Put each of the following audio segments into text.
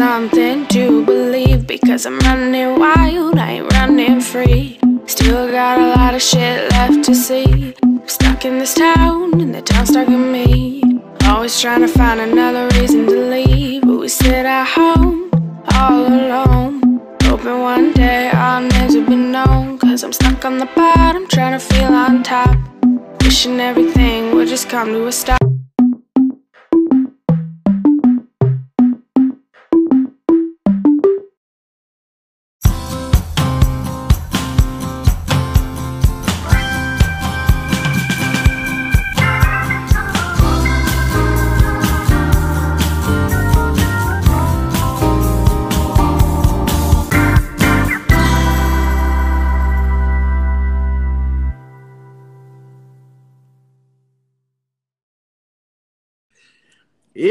something to believe because I'm running wild, I ain't running free. Still got a lot of shit left to see. I'm stuck in this town, and the town's stuck in me. Always trying to find another reason to leave, but we sit at home all alone. Hoping one day our names will be known. Cause I'm stuck on the bottom, trying to feel on top. Wishing everything would just come to a stop.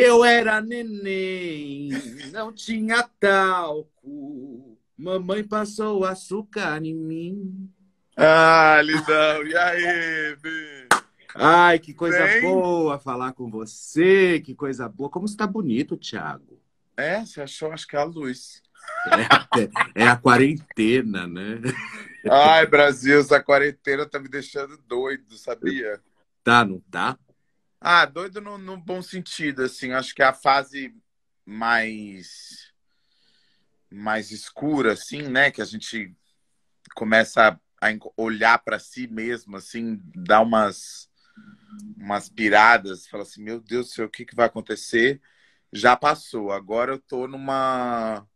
Eu era neném, não tinha talco. Mamãe passou açúcar em mim. Ah, Lidão, e aí, Bi? Ai, que coisa Bem? boa falar com você, que coisa boa. Como você tá bonito, Thiago. É, você achou? Acho que é a luz. É, é a quarentena, né? Ai, Brasil, essa quarentena tá me deixando doido, sabia? Tá, não tá? Ah, doido no, no bom sentido, assim. Acho que é a fase mais mais escura, assim, né? Que a gente começa a olhar para si mesmo, assim, dar umas umas piradas, fala assim, meu Deus do céu, o que que vai acontecer? Já passou. Agora eu tô numa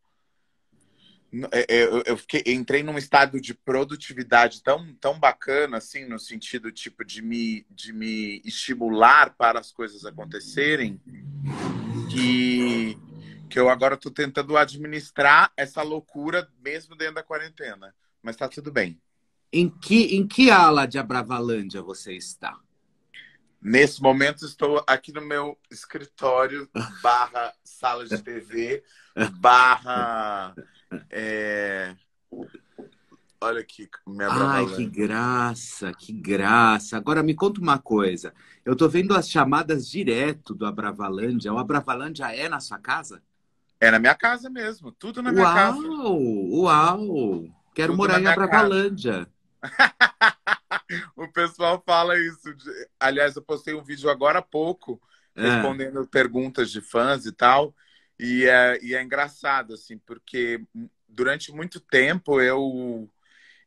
eu eu fiquei, entrei num estado de produtividade tão, tão bacana, assim, no sentido tipo de me, de me estimular para as coisas acontecerem, que, que eu agora estou tentando administrar essa loucura mesmo dentro da quarentena. Mas tá tudo bem. Em que, em que ala de Abravalândia você está? Nesse momento estou aqui no meu escritório barra sala de TV barra é, olha aqui minha Ai, que graça, que graça. Agora me conta uma coisa. Eu tô vendo as chamadas direto do Abravalândia. O Abravalândia é na sua casa? É na minha casa mesmo, tudo na minha uau, casa. uau! Quero Tudo morar em Abravalândia. o pessoal fala isso. Aliás, eu postei um vídeo agora há pouco É. respondendo perguntas de fãs e tal. E é, e é engraçado, assim, porque durante muito tempo eu,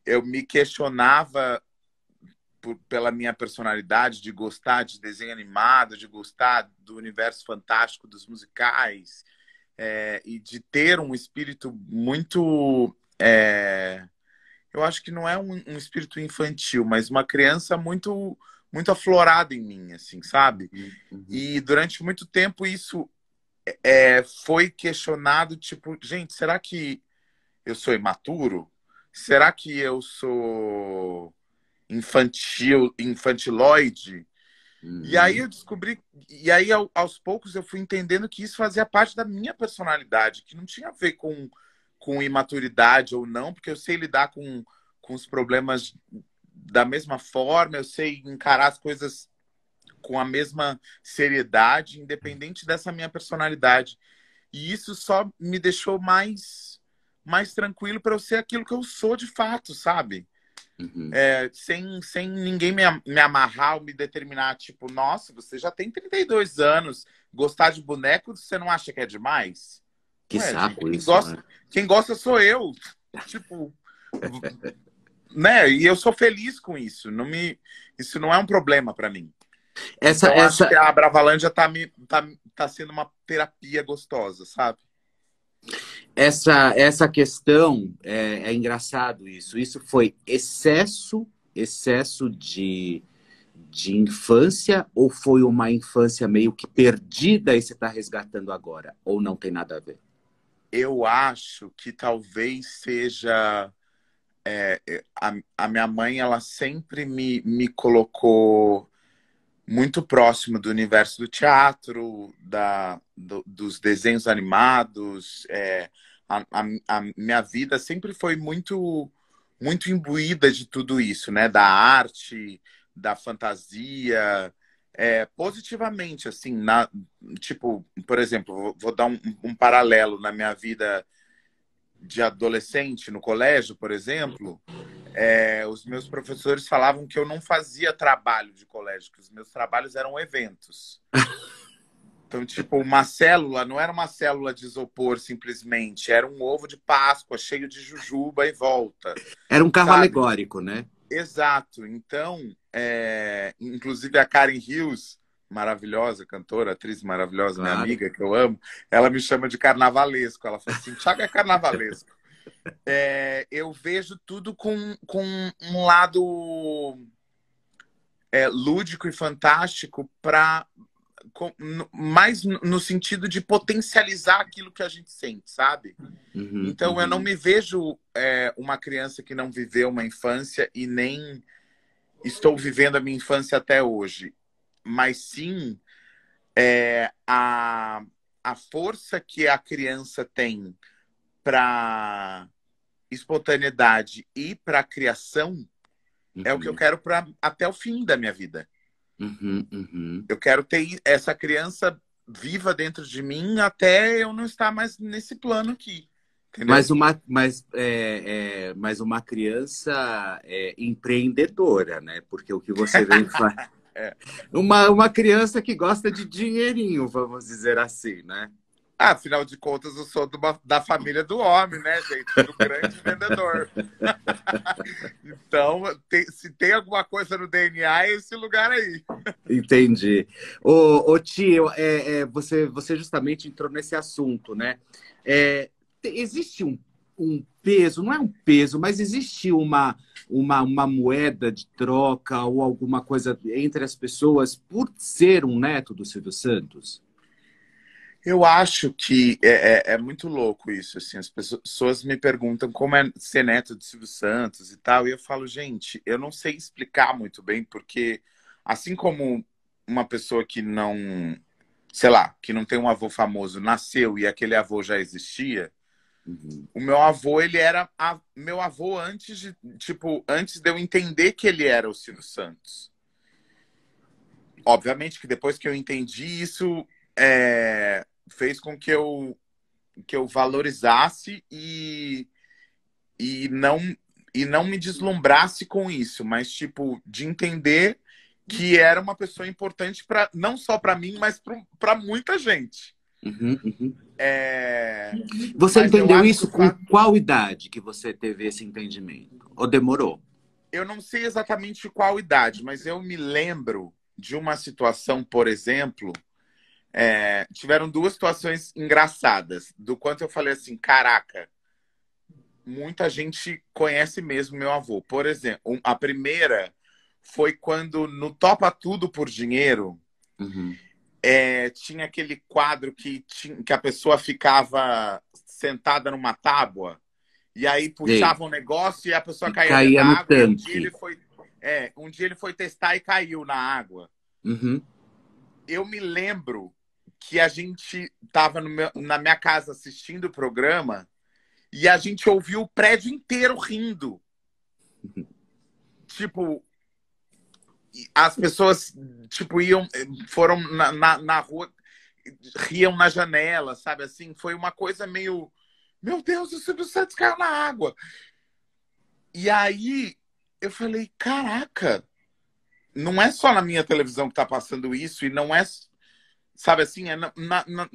eu me questionava por- pela minha personalidade de gostar de desenho animado, de gostar do universo fantástico dos musicais é, e de ter um espírito muito. é, eu acho que não é um, um espírito infantil, mas uma criança muito muito aflorada em mim, assim, sabe? Uhum. E durante muito tempo isso é, foi questionado, tipo, gente, será que eu sou imaturo? Será que eu sou infantil, infantiloide? E aí eu descobri, e aí ao- aos poucos eu fui entendendo que isso fazia parte da minha personalidade, que não tinha a ver com, com imaturidade ou não, porque eu sei lidar com, com os problemas da mesma forma, eu sei encarar as coisas com a mesma seriedade, independente dessa minha personalidade. E isso só me deixou mais mais tranquilo para eu ser aquilo que eu sou de fato, sabe? Uhum. É, sem, sem ninguém me, me amarrar ou me determinar, tipo, nossa, você já tem 32 anos, gostar de boneco, você não acha que é demais? Que Ué, saco quem isso. gosta- né? Quem gosta sou eu. Tipo, né? E eu sou feliz com isso. Não me, isso não é um problema para mim. Essa, então, essa, acho que a Bravalândia tá, me, tá, tá sendo uma terapia gostosa, sabe? essa, essa questão é, é engraçado isso. Isso foi excesso, excesso de, de infância ou foi uma infância meio que perdida e você está resgatando agora? Ou não tem nada a ver? Eu acho que talvez seja. é, é, a, a minha mãe, ela sempre me, me colocou muito próximo do universo do teatro, da, do- dos desenhos animados. é, a, a- a minha vida sempre foi muito, muito imbuída de tudo isso, né? Da arte, da fantasia, é, positivamente, assim, na, tipo, por exemplo, vou, vou dar um, um, paralelo na minha vida de adolescente no colégio, por exemplo, é, os meus professores falavam que eu não fazia trabalho de colégio, que os meus trabalhos eram eventos. Então, tipo, uma célula não era uma célula de isopor simplesmente, era um ovo de Páscoa cheio de jujuba e volta. Era um carro sabe? alegórico, né? Exato. Então, é... inclusive a Karen Hughes, maravilhosa cantora, atriz maravilhosa, claro. minha amiga, que eu amo, ela me chama de carnavalesco. Ela fala assim: Thiago é carnavalesco. É, eu vejo tudo com, com um lado é, lúdico e fantástico para mais no sentido de potencializar aquilo que a gente sente, sabe? Uhum, então uhum. eu não uhum. me vejo é, uma criança que não viveu uma infância e nem estou vivendo a minha infância até hoje, mas sim é, a, a força que a criança tem para espontaneidade e para criação uhum. é o que eu uhum. quero para até o fim da minha vida. Uhum, uhum. Eu quero ter essa criança viva dentro de mim até eu não estar mais nesse plano aqui. Entendeu? Mas uma, mas, é, é, mas uma criança é, empreendedora, né? Porque o que você vem falar. é. uma, uma criança que gosta de dinheirinho, vamos dizer assim, né? Ah, afinal de contas, eu sou da família do homem, né, gente? Do grande vendedor. então, tem, se tem alguma coisa no DNA, é esse lugar aí. Entendi. Ô, ô tio, é, é, você, você justamente entrou nesse assunto, né? É, existe um, um peso, não é um peso, mas existe uma, uma, uma moeda de troca ou alguma coisa entre as pessoas por ser um neto do Silvio Santos? Eu acho que é, é, é, muito louco isso. Assim, as pessoas me perguntam como é ser neto de Silvio Santos e tal, e eu falo, gente, eu não sei explicar muito bem, porque assim como uma pessoa que não, sei lá, que não tem um avô famoso nasceu e aquele avô já existia, uhum. o meu avô ele era a, meu avô antes de tipo antes de eu entender que ele era o Silvio Santos. Obviamente que depois que eu entendi isso, é, fez com que eu que eu valorizasse e e não e não me deslumbrasse com isso, mas tipo de entender que era uma pessoa importante para não só para mim, mas para muita gente. Uhum, uhum. É... Você mas entendeu isso com qual idade que você teve esse entendimento? Ou demorou? Eu não sei exatamente qual idade, mas eu me lembro de uma situação, por exemplo, é, tiveram duas situações engraçadas, do quanto eu falei assim, caraca, muita gente conhece mesmo meu avô. Por exemplo, a primeira foi quando no Topa Tudo por Dinheiro uhum. é, tinha aquele quadro que, tinha, que a pessoa ficava sentada numa tábua e aí puxava um negócio e a pessoa caía, caía no água. Tanque. Um dia, ele foi, é, um dia ele foi testar e caiu na água. Uhum. Eu me lembro que a gente estava na minha casa assistindo o programa e a gente ouviu o prédio inteiro rindo. tipo, as pessoas tipo iam foram na, na, na, rua riam na janela sabe assim foi uma coisa meio meu Deus o Silvio Santos caiu na água e aí eu falei caraca não é só na minha televisão que tá passando isso e não é Sabe assim, é na, na, na,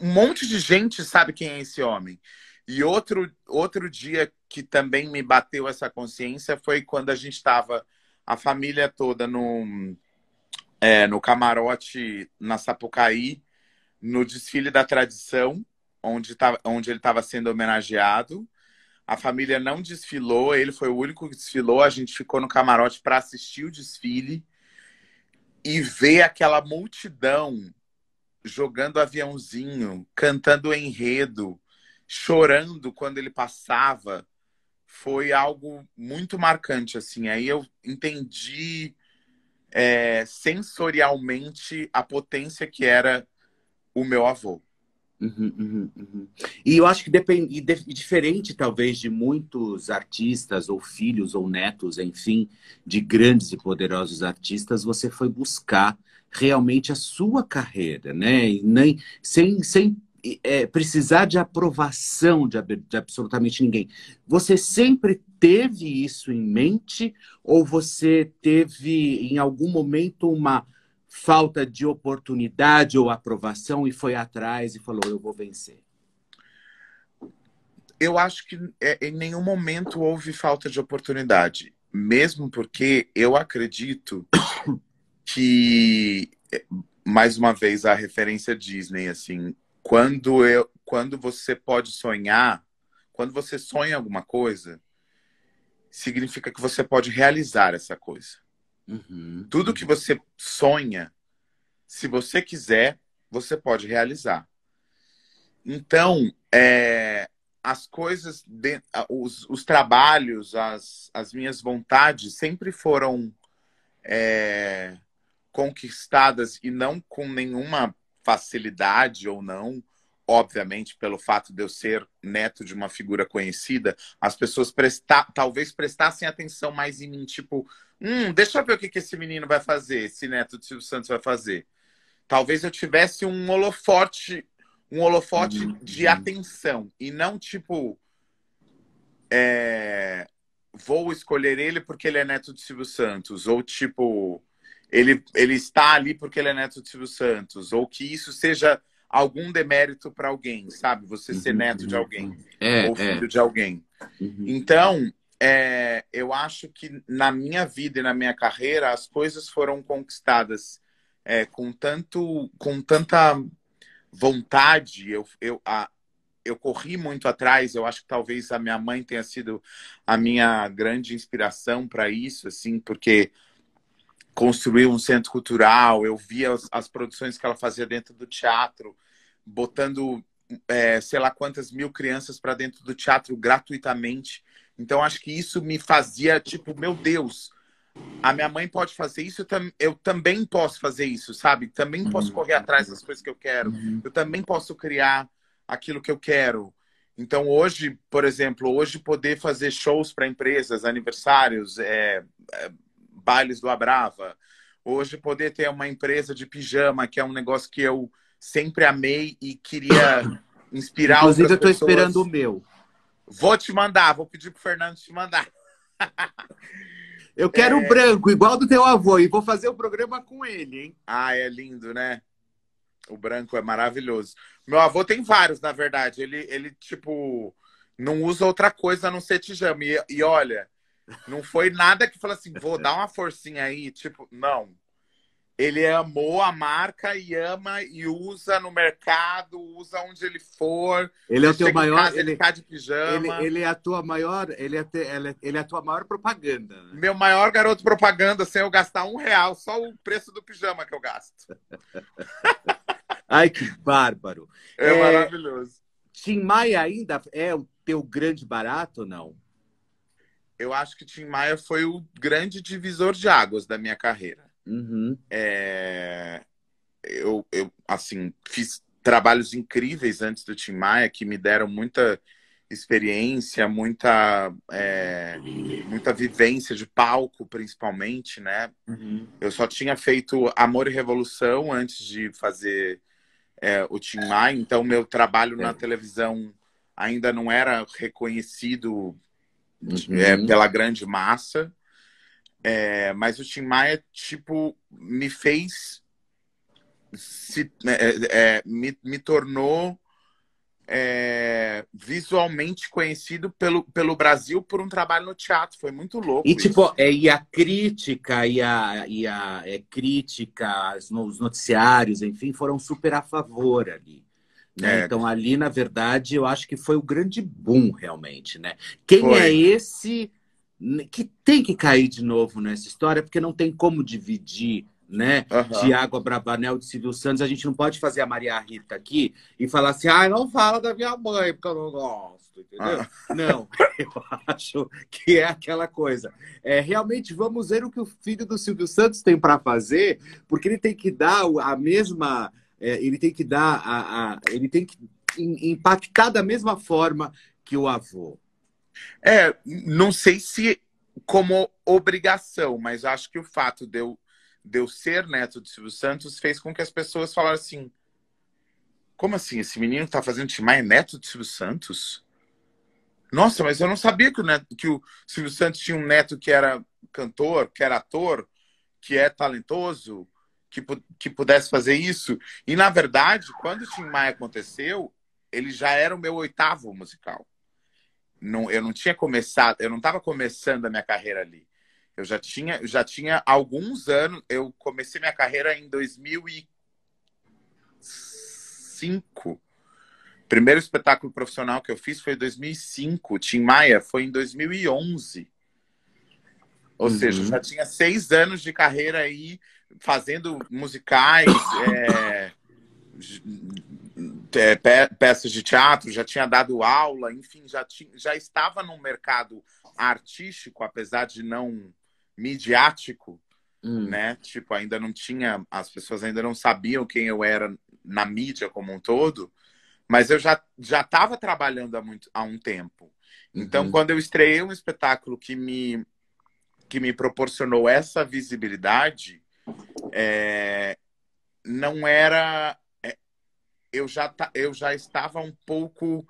um monte de gente sabe quem é esse homem. E outro, outro dia que também me bateu essa consciência foi quando a gente estava, a família toda, no, é, no camarote na Sapucaí, no desfile da tradição, onde, tá, onde ele estava sendo homenageado. A família não desfilou, ele foi o único que desfilou. A gente ficou no camarote para assistir o desfile e ver aquela multidão jogando aviãozinho, cantando enredo, chorando quando ele passava, foi algo muito marcante assim. Aí eu entendi é, sensorialmente a potência que era o meu avô. Uhum, uhum, uhum. E eu acho que depende, diferente talvez de muitos artistas ou filhos ou netos, enfim, de grandes e poderosos artistas, você foi buscar realmente a sua carreira, né? E nem sem, sem é, precisar de aprovação de, de absolutamente ninguém. Você sempre teve isso em mente ou você teve em algum momento uma falta de oportunidade ou aprovação e foi atrás e falou: eu vou vencer? Eu acho que é, em nenhum momento houve falta de oportunidade, mesmo porque eu acredito que, mais uma vez, a referência Disney, assim, quando, eu, quando você pode sonhar, quando você sonha alguma coisa, significa que você pode realizar essa coisa. Uhum. Tudo que você sonha, se você quiser, você pode realizar. Então, é, as coisas, de, os, os, trabalhos, as, as minhas vontades sempre foram é, conquistadas e não com nenhuma facilidade ou não. Obviamente, pelo fato de eu ser neto de uma figura conhecida, as pessoas prestar, talvez prestassem atenção mais em mim, tipo, Hum, deixa eu ver o que, que esse menino vai fazer, esse neto do Silvio Santos vai fazer. Talvez eu tivesse um holofote, um holofote uhum. de atenção e não tipo é, vou escolher ele porque ele é neto de Silvio Santos ou tipo ele, ele está ali porque ele é neto de Silvio Santos ou que isso seja algum demérito para alguém, sabe? Você ser uhum. neto de alguém é, ou filho é. de alguém. Uhum. Então, é, eu acho que na minha vida e na minha carreira as coisas foram conquistadas é, com tanto com tanta vontade eu, eu, a, eu corri muito atrás eu acho que talvez a minha mãe tenha sido a minha grande inspiração para isso assim porque construiu um centro cultural eu via as, as produções que ela fazia dentro do teatro botando é, sei lá quantas mil crianças para dentro do teatro gratuitamente então, acho que isso me fazia, tipo, meu Deus, a minha mãe pode fazer isso, eu, tam eu também posso fazer isso, sabe? Também posso uhum. correr atrás das coisas que eu quero. Uhum. Eu também posso criar aquilo que eu quero. Então, hoje, por exemplo, hoje poder fazer shows para empresas, aniversários, é, é, bailes do Abrava. Hoje poder ter uma empresa de pijama, que é um negócio que eu sempre amei e queria inspirar Inclusive, eu estou esperando o meu. Vou te mandar, vou pedir pro Fernando te mandar. Eu quero é... branco, igual do teu avô, e vou fazer o programa com ele, hein? Ah, é lindo, né? O branco é maravilhoso. Meu avô tem vários, na verdade. Ele, ele tipo, não usa outra coisa a não ser tijama. E, e olha, não foi nada que falou assim, vou dar uma forcinha aí. Tipo, não ele amou a marca e ama e usa no mercado, usa onde ele for. Ele é o teu maior. Casa, ele, ele tá de pijama. Ele, ele, é a tua maior. Ele é, te, ele é a tua maior propaganda. Né? Meu maior garoto propaganda sem eu gastar um real, só o preço do pijama que eu gasto. Ai, que bárbaro. É, é maravilhoso. Tim Maia ainda é o teu grande barato ou não? Eu acho que Tim Maia foi o grande divisor de águas da minha carreira. Uhum. É, eu, eu, assim, fiz trabalhos incríveis antes do Tim Maia que me deram muita experiência, muita, é, muita vivência de palco, principalmente, né? Uhum. Eu só tinha feito Amor e Revolução antes de fazer é, o Tim Maia, então meu trabalho é. na televisão ainda não era reconhecido uhum. é, pela grande massa. É, mas o Tim Maia, tipo, me fez. Se, né, é, é, me, me tornou é, visualmente conhecido pelo, pelo Brasil por um trabalho no teatro. Foi muito louco. E, tipo, é, e a crítica, e a, e a é, crítica, os noticiários, enfim, foram super a favor ali. Né? É. Então, ali, na verdade, eu acho que foi o grande boom, realmente. Né? Quem foi. é esse que tem que cair de novo nessa história, porque não tem como dividir né? Uhum. Tiago Abravanel de Silvio Santos. A gente não pode fazer a Maria Rita aqui e falar assim, ah, não fala da minha mãe, porque eu não gosto, entendeu? Uhum. Não, eu acho que é aquela coisa. É, realmente, vamos ver o que o filho do Silvio Santos tem para fazer, porque ele tem que dar a mesma é, ele tem que dar a, a, ele tem que impactar da mesma forma que o avô. É, não sei se como obrigação, mas acho que o fato de eu, de eu ser neto de Silvio Santos fez com que as pessoas falassem assim: como assim? Esse menino que tá fazendo Tim Maia é neto de Silvio Santos? Nossa, mas eu não sabia que o, neto, que o Silvio Santos tinha um neto que era cantor, que era ator, que é talentoso, que, que pudesse fazer isso. E, na verdade, quando o Tim Maia aconteceu, ele já era o meu oitavo musical. Não, eu não tinha começado, eu não estava começando a minha carreira ali. Eu já tinha, já tinha alguns anos. Eu comecei minha carreira em 2005. Primeiro espetáculo profissional que eu fiz foi em 2005. Tim Maia foi em 2011. Ou uhum. seja, já tinha seis anos de carreira aí fazendo musicais, é, é, pe peças de teatro, já tinha dado aula, enfim, já, tinha, já estava no mercado artístico, apesar de não midiático, hum. né? Tipo, ainda não tinha, as pessoas ainda não sabiam quem eu era na mídia como um todo. Mas eu já já estava trabalhando há muito há um tempo. Então, uhum. quando eu estreiei um espetáculo que me que me proporcionou essa visibilidade, é, não era é, eu já eu já estava um pouco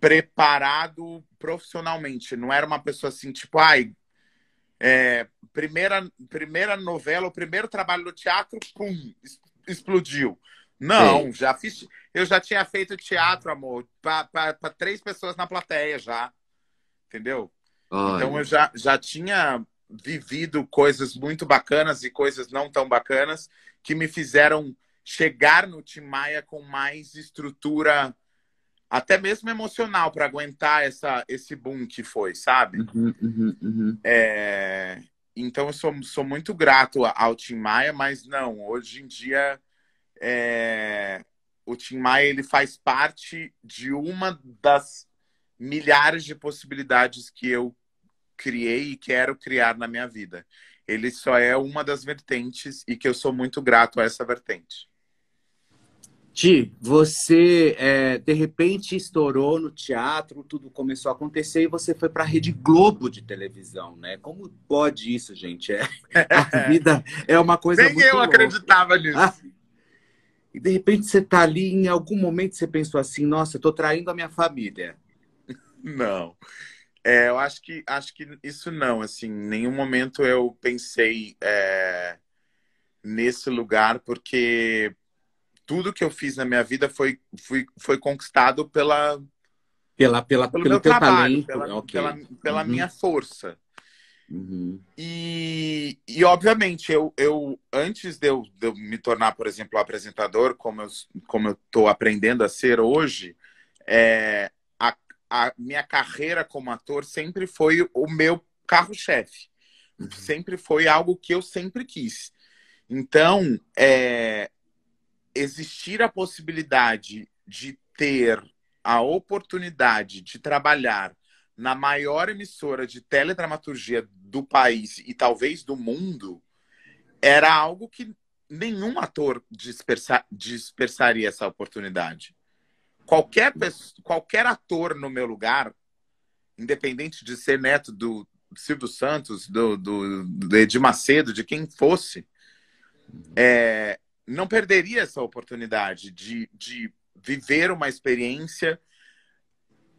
preparado profissionalmente. Não era uma pessoa assim, tipo, ai, é, primeira, primeira novela, o primeiro trabalho no teatro, pum, explodiu. Não, Sim. já fiz. Eu já tinha feito teatro, amor, para três pessoas na plateia já. Entendeu? Ai. Então eu já, já tinha vivido coisas muito bacanas e coisas não tão bacanas que me fizeram chegar no Tim Maia com mais estrutura, até mesmo emocional, para aguentar essa, esse boom que foi, sabe? Uhum, uhum, uhum. É... Então eu sou, sou muito grato ao Tim Maia, mas não, hoje em dia é, o Tim Maia ele faz parte de uma das milhares de possibilidades que eu criei e quero criar na minha vida. Ele só é uma das vertentes e que eu sou muito grato a essa vertente. Ti, você é, de repente estourou no teatro, tudo começou a acontecer e você foi para a Rede Globo de televisão, né? Como pode isso, gente? É, a vida é uma coisa Nem muito eu louca. acreditava nisso. Ah, e de repente você está ali, em algum momento você pensou assim, nossa, eu tô traindo a minha família. Não. É, eu acho que acho que isso não, assim, em nenhum momento eu pensei é, nesse lugar, porque tudo que eu fiz na minha vida foi, foi, foi conquistado pela, pela, pela, pelo, pelo meu trabalho, talento. pela, okay. pela, pela uhum. minha força. Uhum. E, e, obviamente, eu, eu antes de eu, de eu, me tornar, por exemplo, apresentador, como eu como estou aprendendo a ser hoje, é, a, minha carreira como ator sempre foi o meu carro-chefe. Uhum. Sempre foi algo que eu sempre quis. Então, é, existir a possibilidade de ter a oportunidade de trabalhar na maior emissora de teledramaturgia do país e talvez do mundo, era algo que nenhum ator dispersa, dispersaria essa oportunidade. Qualquer, qualquer ator no meu lugar, independente de ser neto do Silvio Santos, do, do, do Edir Macedo, de quem fosse, é, não perderia essa oportunidade de, de viver uma experiência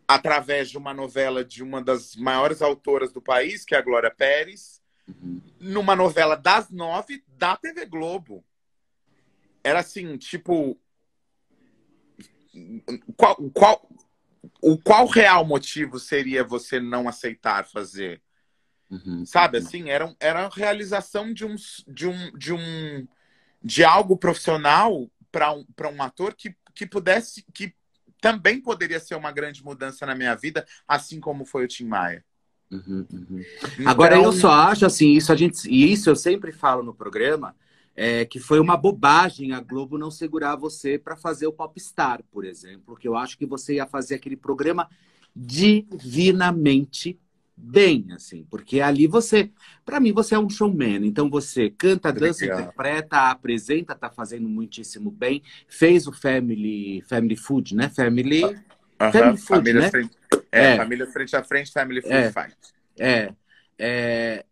através de uma novela de uma das maiores autoras do país, que é a Glória Pérez, uhum. numa novela das nove da TV Globo. Era assim, tipo. Qual, qual, o qual real motivo seria você não aceitar fazer? Uhum. Sabe, assim, era, era a realização de um, de um, de um de algo profissional para um, um ator que, que pudesse, que também poderia ser uma grande mudança na minha vida, assim como foi o Tim Maia. Uhum, uhum. Então... Agora eu só acho assim, isso a gente e isso eu sempre falo no programa, é, que foi uma bobagem a Globo não segurar você para fazer o Popstar, por exemplo, que eu acho que você ia fazer aquele programa divinamente bem, assim, porque ali você, para mim, você é um showman. Então você canta, dança, Legal. interpreta, apresenta, tá fazendo muitíssimo bem. Fez o Family, Family Food, né? Family. Aham, Family Food, família né? frente, é, É. família frente a frente, family food É. fight. É, é,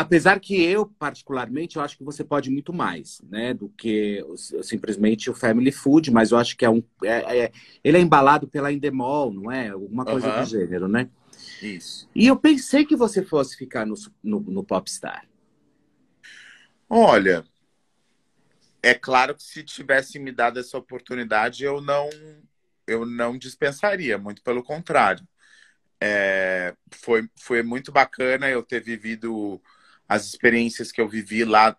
apesar que eu, particularmente, eu acho que você pode muito mais, né, do que simplesmente o Family Food, mas eu acho que é um. é- é- ele é embalado pela Endemol, não é? Alguma coisa do gênero, né? Isso. E eu pensei que você fosse ficar no, no, no Popstar. Olha, é claro que se tivesse me dado essa oportunidade, eu não, eu não dispensaria, muito pelo contrário. É, foi, foi muito bacana eu ter vivido as experiências que eu vivi lá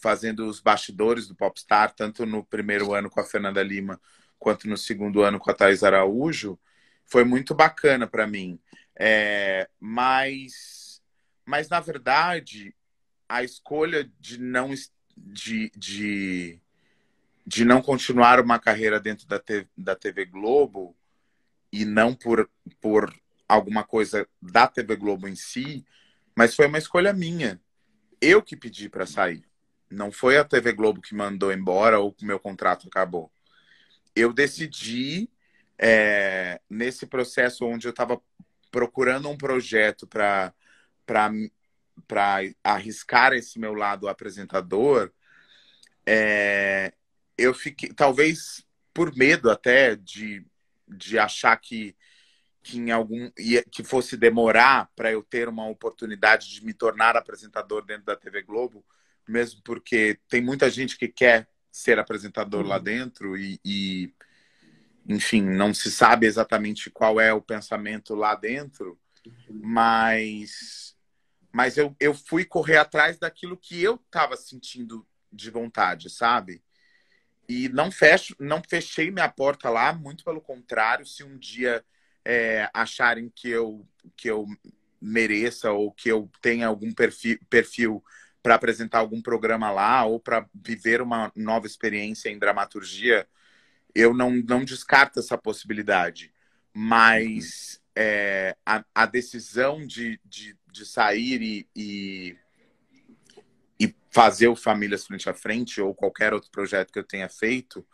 fazendo os bastidores do Popstar, tanto no primeiro ano com a Fernanda Lima, quanto no segundo ano com a Thais Araújo. Foi muito bacana para mim. É, mas, mas, na verdade, a escolha de não, de, de, de não continuar uma carreira dentro da, T- da TV Globo e não por, por alguma coisa da TV Globo em si, mas foi uma escolha minha. Eu que pedi para sair. Não foi a TV Globo que mandou embora ou que o meu contrato acabou. Eu decidi, é, nesse processo onde eu estava procurando um projeto para arriscar esse meu lado apresentador, é, eu fiquei, talvez por medo até de, de achar que, que em algum que fosse demorar para eu ter uma oportunidade de me tornar apresentador dentro da TV Globo, mesmo porque tem muita gente que quer ser apresentador lá dentro e, e enfim, não se sabe exatamente qual é o pensamento lá dentro, mas mas eu, eu fui correr atrás daquilo que eu estava sentindo de vontade, sabe? E não fecho, não fechei minha porta lá, muito pelo contrário, se um dia é, acharem que eu que eu mereça ou que eu tenha algum perfil, perfil para apresentar algum programa lá ou para viver uma nova experiência em dramaturgia, eu não, não descarto essa possibilidade. Mas é, a, a, decisão de, de, de sair e, e, e, fazer o Famílias Frente a Frente ou qualquer outro projeto que eu tenha feito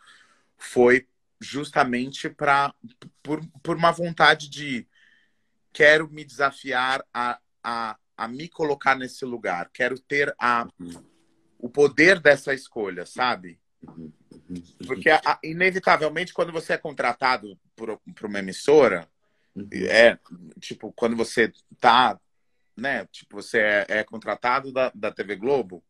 foi justamente pra, por, por uma vontade de quero me desafiar a, a, a me colocar nesse lugar, quero ter a, o poder dessa escolha, sabe? Porque, a, inevitavelmente, quando você é contratado por, por uma emissora, uhum. é tipo, quando você tá, né? Tipo, você é, é contratado da, da TV Globo,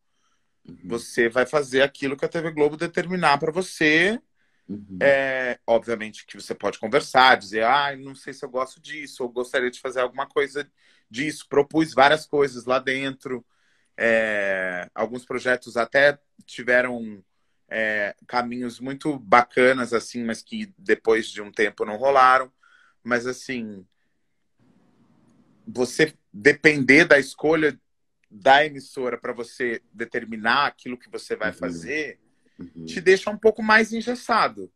uhum. você vai fazer aquilo que a TV Globo determinar para você. Uhum. É, obviamente que você pode conversar, dizer, ah, não sei se eu gosto disso, ou gostaria de fazer alguma coisa disso. Propus várias coisas lá dentro. É, alguns projetos até tiveram é, caminhos muito bacanas, assim, mas que depois de um tempo não rolaram. Mas, assim, você depender da escolha da emissora para você determinar aquilo que você vai uhum. fazer, uhum. te deixa um pouco mais engessado.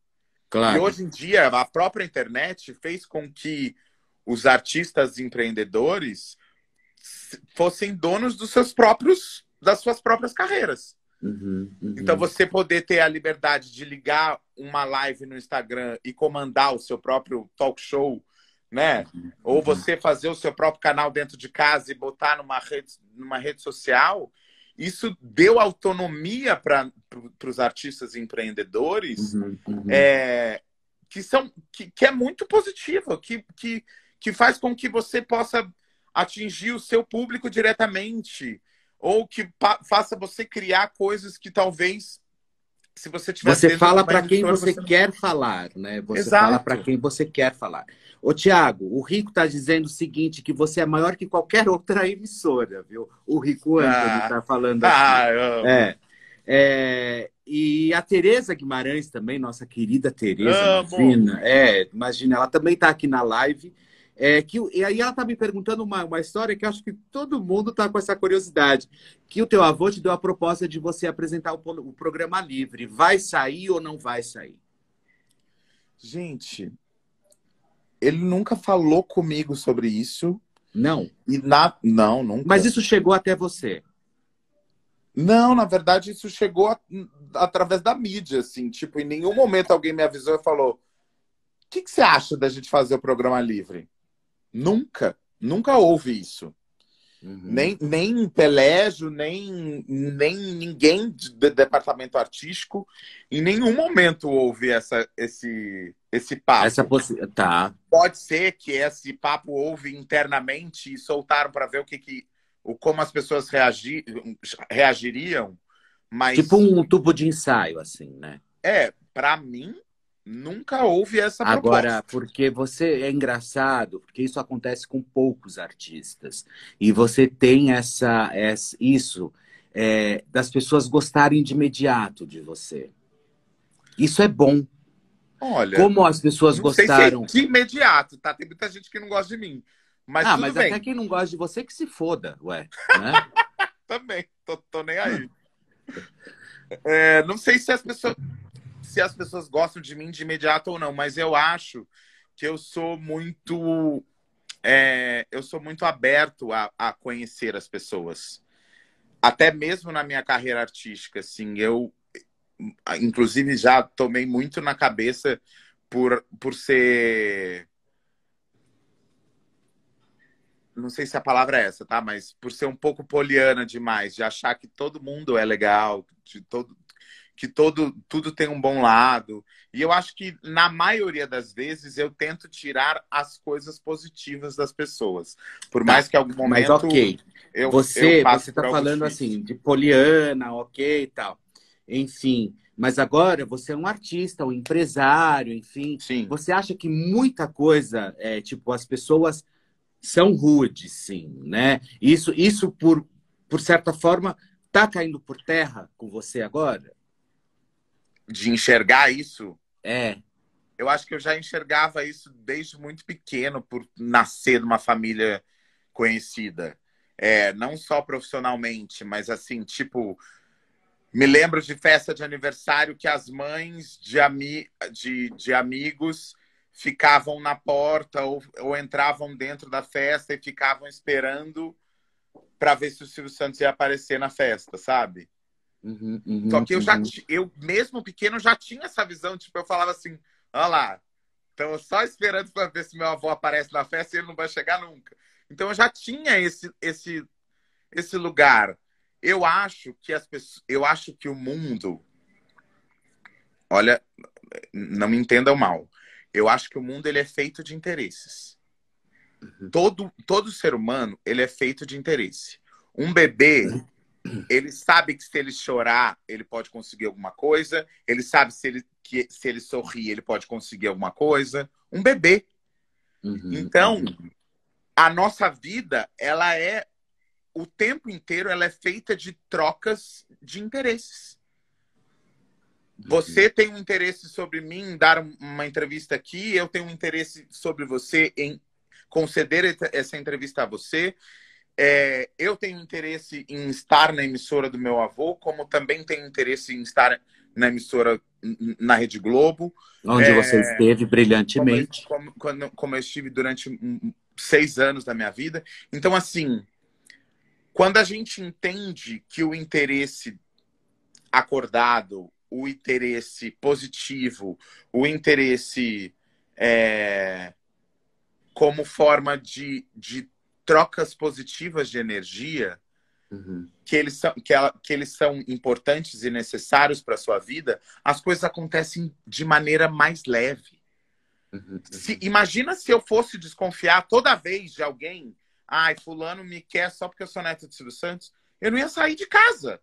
Claro. E hoje em dia, a própria internet fez com que os artistas empreendedores fossem donos dos seus próprios, das suas próprias carreiras. Uhum, uhum. Então, você poder ter a liberdade de ligar uma live no Instagram e comandar o seu próprio talk show, né? Uhum. Ou você fazer o seu próprio canal dentro de casa e botar numa rede, numa rede social, isso deu autonomia para os artistas empreendedores, é, que, são, que, que, é muito positivo, que, que, que faz com que você possa atingir o seu público diretamente ou que faça você criar coisas que talvez se você tiver você fala para quem você, você quer falar né? Você Exato. fala para quem você quer falar. Ô Tiago o Rico está dizendo o seguinte que você é maior que qualquer outra emissora viu? O Rico Anthony está ah, falando ah, aqui. É, é, e a Tereza Guimarães também nossa querida Tereza imagina é imagina ela também está aqui na live é, que, e aí ela está me perguntando uma, uma história que acho que todo mundo está com essa curiosidade. Que o teu avô te deu a proposta de você apresentar o, o, programa livre. Vai sair ou não vai sair? Gente, ele nunca falou comigo sobre isso. Não. E na... Não, nunca. Mas isso chegou até você. Não, na verdade, isso chegou a... através da mídia, assim. Tipo, em nenhum momento alguém me avisou e falou: o que, que você acha da gente fazer o programa livre? Nunca. Nunca houve isso. Uhum. Nem, nem Pelégio, nem, nem ninguém do departamento artístico, em nenhum momento houve essa, esse, esse papo. Essa possi... tá. Pode ser que esse papo houve internamente e soltaram para ver o que, que o como as pessoas reagir, reagiriam, mas tipo um tubo de ensaio assim, né? É, para mim Nunca houve essa proposta. Agora, porque você é engraçado, porque isso acontece com poucos artistas. E você tem essa, essa isso é, das pessoas gostarem de imediato de você. Isso é bom. Olha, como as pessoas gostaram. Se é de imediato, tá? Tem muita gente que não gosta de mim. Mas ah, mas bem. até quem não gosta de você que se foda, ué. Né? Também, tô, tô nem aí. É, não sei se as pessoas se as pessoas gostam de mim de imediato ou não, mas eu acho que eu sou muito. É, eu sou muito aberto a, a conhecer as pessoas. Até mesmo na minha carreira artística, assim, eu inclusive já tomei muito na cabeça por, por ser não sei se a palavra é essa, tá? Mas por ser um pouco poliana demais, de achar que todo mundo é legal, de todo, que todo, tudo tem um bom lado. E eu acho que, na maioria das vezes, eu tento tirar as coisas positivas das pessoas. Por tá, mais que em algum momento. Mas ok. Eu, você está falando difícil. assim, de poliana, ok e tal. Enfim. Mas agora você é um artista, um empresário, enfim. Sim. Você acha que muita coisa, é, tipo, as pessoas são rudes, sim, né? Isso, isso por, por certa forma, tá caindo por terra com você agora? De enxergar isso. É. Eu acho que eu já enxergava isso desde muito pequeno, por nascer numa família conhecida. É, não só profissionalmente, mas assim, tipo, me lembro de festa de aniversário que as mães de, ami de, de amigos ficavam na porta ou, ou entravam dentro da festa e ficavam esperando para ver se o Silvio Santos ia aparecer na festa, sabe? Uhum, uhum, Só que eu já, uhum. eu mesmo pequeno, já tinha essa visão. Tipo, eu falava assim: olha lá, então só esperando para ver se meu avô aparece na festa e ele não vai chegar nunca. Então eu já tinha esse, esse, esse lugar. Eu acho que as pessoas, eu acho que o mundo, olha, não me entendam mal. Eu acho que o mundo ele é feito de interesses. Uhum. Todo, todo ser humano ele é feito de interesse. Um bebê uhum ele sabe que se ele chorar, ele pode conseguir alguma coisa. Ele sabe se ele, que, se ele sorrir, ele pode conseguir alguma coisa. Um bebê. Uhum, então, uhum. a nossa vida, ela é o tempo inteiro, ela é feita de trocas de interesses. Você uhum. tem um interesse sobre mim em dar uma entrevista aqui, eu tenho um interesse sobre você em conceder essa entrevista a você. É, eu tenho interesse em estar na emissora do meu avô, como também tenho interesse em estar na emissora na Rede Globo. Onde é, você esteve brilhantemente. Como, como, como eu estive durante seis anos da minha vida. Então, assim, quando a gente entende que o interesse acordado, o interesse positivo, o interesse é, como forma de, de trocas positivas de energia, uhum. que, eles são, que, ela, que eles são importantes e necessários para a sua vida, as coisas acontecem de maneira mais leve. Uhum. Se, imagina se eu fosse desconfiar toda vez de alguém, ai, fulano me quer só porque eu sou neto de Silvio Santos, eu não ia sair de casa.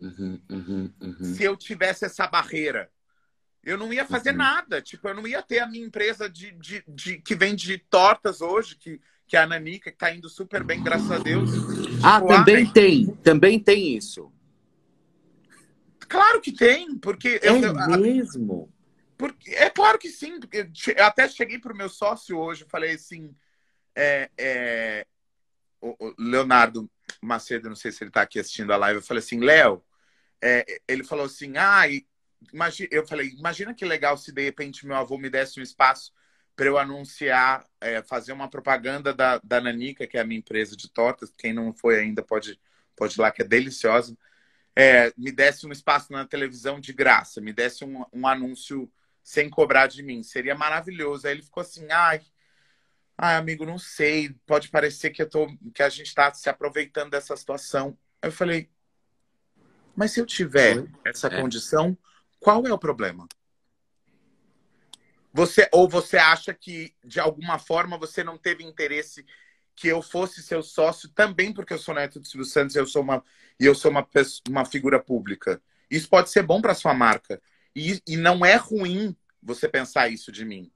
Uhum, uhum, uhum. Se eu tivesse essa barreira. Eu não ia fazer uhum. nada. Tipo, eu não ia ter a minha empresa de, de, de, que vende tortas hoje, que, que é a Nanica, que tá indo super bem, graças a Deus. Ah, tipo, também ai, tem. Também tem isso. Claro que tem, porque... É eu, mesmo? Porque, é claro que sim. Porque eu até cheguei pro meu sócio hoje, falei assim... É, é, o, Leonardo Macedo, não sei se ele está aqui assistindo a live, eu falei assim, Léo, é, ele falou assim, ah, Imagina, eu falei, imagina que legal se de repente meu avô me desse um espaço para eu anunciar, é, fazer uma propaganda da, da Nanica, que é a minha empresa de tortas. Quem não foi ainda pode, pode ir lá, que é deliciosa. É, me desse um espaço na televisão de graça, me desse um, um anúncio sem cobrar de mim. Seria maravilhoso. Aí ele ficou assim, ai, ai, amigo, não sei. Pode parecer que, eu tô, que a gente está se aproveitando dessa situação. Eu falei, mas se eu tiver essa é. condição, qual é o problema? Você ou você acha que de alguma forma você não teve interesse que eu fosse seu sócio também porque eu sou neto do Silvio Santos eu sou uma e eu sou uma, uma figura pública. Isso pode ser bom para sua marca e, e não é ruim você pensar isso de mim.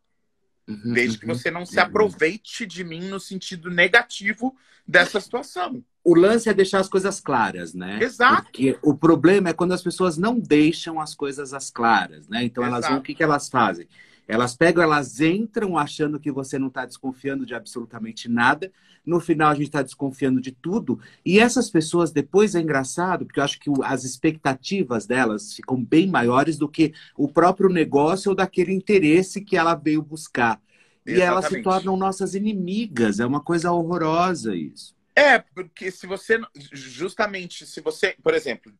Uhum, desde que uhum. você não se uhum. aproveite de mim no sentido negativo dessa situação. O lance é deixar as coisas claras, né? Exato. Porque o problema é quando as pessoas não deixam as coisas as claras, né? Então Exato. elas vão, o que, que elas fazem? Elas pegam, elas entram achando que você não está desconfiando de absolutamente nada. No final, a gente está desconfiando de tudo. E essas pessoas, depois é engraçado, porque eu acho que as expectativas delas ficam bem maiores do que o próprio negócio ou daquele interesse que ela veio buscar. Exatamente. E elas se tornam nossas inimigas. É uma coisa horrorosa isso. É, porque se você. Justamente, se você. Por exemplo,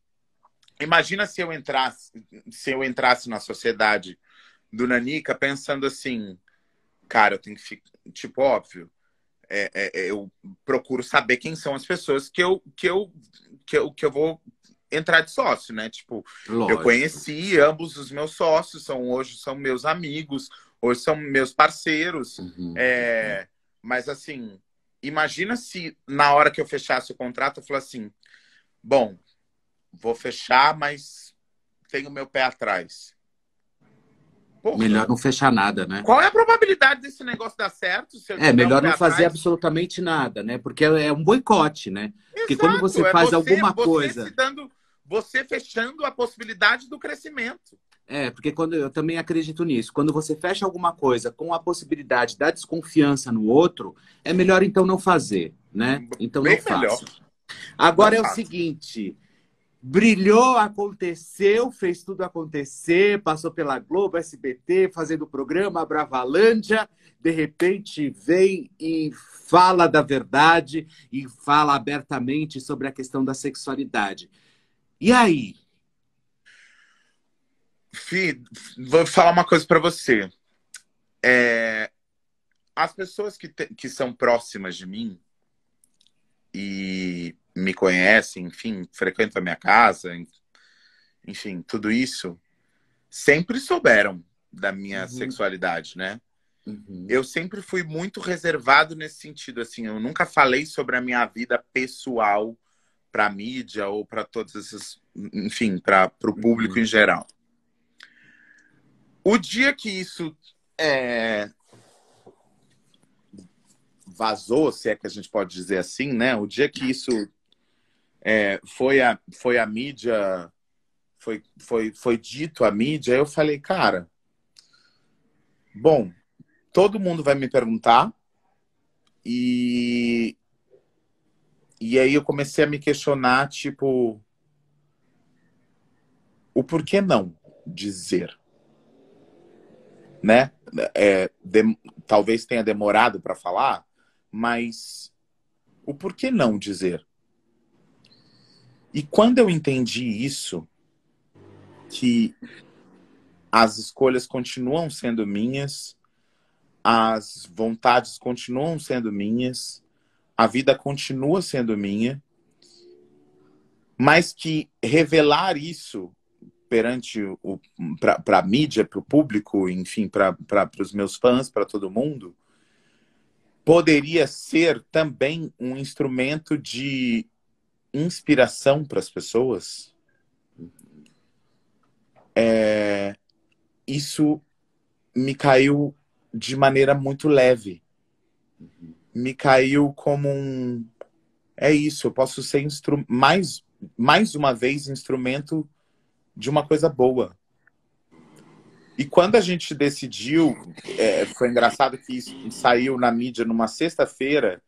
imagina se eu entrasse, se eu entrasse na sociedade do Nanica pensando assim, cara, eu tenho que ficar, tipo, óbvio, é, é, é, eu procuro saber quem são as pessoas que eu, que eu, que eu, que eu vou entrar de sócio, né? Tipo, Lógico. eu conheci ambos os meus sócios, são hoje são meus amigos, hoje são meus parceiros, uhum. é, mas assim, imagina se na hora que eu fechasse o contrato eu falasse assim, bom, vou fechar, mas tenho meu pé atrás. Porra. Melhor não fechar nada, né? Qual é a probabilidade desse negócio dar certo? é, melhor não fazer atrás? absolutamente nada, né? Porque é um boicote, né? Exato, Porque quando você é faz você, alguma você coisa. Dando, você fechando a possibilidade do crescimento. É, porque quando eu também acredito nisso. Quando você fecha alguma coisa com a possibilidade da desconfiança no outro, é melhor então não fazer, né? Então Bem não faça. Agora não é faço. o seguinte, brilhou, aconteceu, fez tudo acontecer, passou pela Globo, SBT, fazendo o programa Bravalândia, de repente vem e fala da verdade e fala abertamente sobre a questão da sexualidade. E aí? Fih, vou falar uma coisa para você. É, as pessoas que, te, que são próximas de mim e me conhecem, enfim, frequentam a minha casa, enfim, tudo isso, sempre souberam da minha uhum. sexualidade, né? Uhum. Eu sempre fui muito reservado nesse sentido, assim, eu nunca falei sobre a minha vida pessoal para mídia ou para todas essas, enfim, para o público uhum. em geral. O dia que isso é, vazou, se é que a gente pode dizer assim, né? O dia que isso é, foi, a, foi a mídia, foi, foi, foi dito a mídia, eu falei, cara, bom, todo mundo vai me perguntar e e aí eu comecei a me questionar, tipo, o porquê não dizer, né? É, de, talvez tenha demorado para falar, mas o porquê não dizer? E quando eu entendi isso, que as escolhas continuam sendo minhas, as vontades continuam sendo minhas, a vida continua sendo minha, mas que revelar isso perante o para a mídia, para o público, enfim, para os meus fãs, para todo mundo, poderia ser também um instrumento de inspiração para as pessoas, é, isso me caiu de maneira muito leve. Me caiu como um. É isso, eu posso ser instru... mais, mais uma vez instrumento de uma coisa boa. E quando a gente decidiu, é, foi engraçado que isso saiu na mídia numa sexta-feira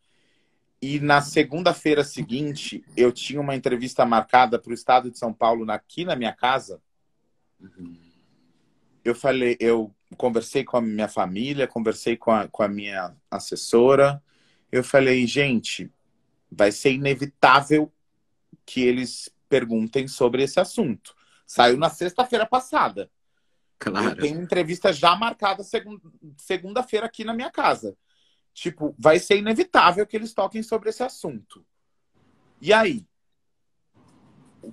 e na segunda-feira seguinte, eu tinha uma entrevista marcada para o estado de São Paulo, aqui na minha casa. Eu falei, eu conversei com a minha família, conversei com a, com a minha assessora. Eu falei, gente, vai ser inevitável que eles perguntem sobre esse assunto. Saiu na sexta-feira passada. Claro. Eu tenho entrevista já marcada segunda-feira aqui na minha casa. Tipo, vai ser inevitável que eles toquem sobre esse assunto. E aí?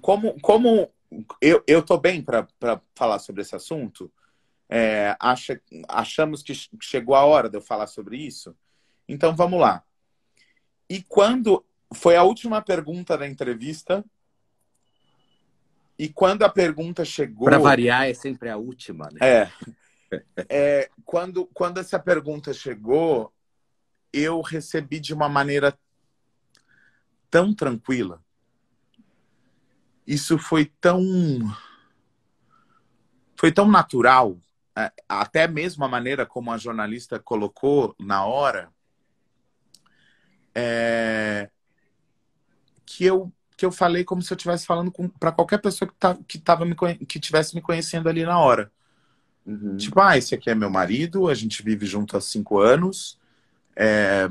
Como, como eu, eu tô bem para falar sobre esse assunto? É, acha, achamos que chegou a hora de eu falar sobre isso? Então vamos lá. E quando foi a última pergunta da entrevista, e quando a pergunta chegou. Para variar, é sempre a última, né? É. é quando, quando essa pergunta chegou, eu recebi de uma maneira tão tranquila. Isso foi tão. Foi tão natural. É, até mesmo a maneira como a jornalista colocou na hora. É, que eu que eu falei como se eu estivesse falando para qualquer pessoa que, tá, que, tava me, que tivesse me conhecendo ali na hora. Uhum. Tipo, ah, esse aqui é meu marido, a gente vive junto há cinco anos, é,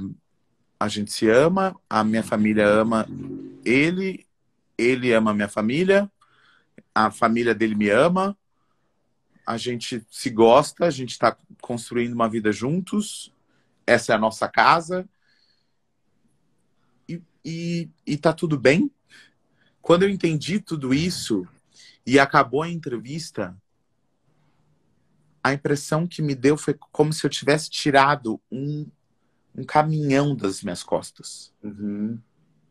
a gente se ama, a minha família ama ele, ele ama a minha família, a família dele me ama, a gente se gosta, a gente está construindo uma vida juntos, essa é a nossa casa, e, e, e tá tudo bem, quando eu entendi tudo isso e acabou a entrevista, a impressão que me deu foi como se eu tivesse tirado um, um caminhão das minhas costas. Uhum.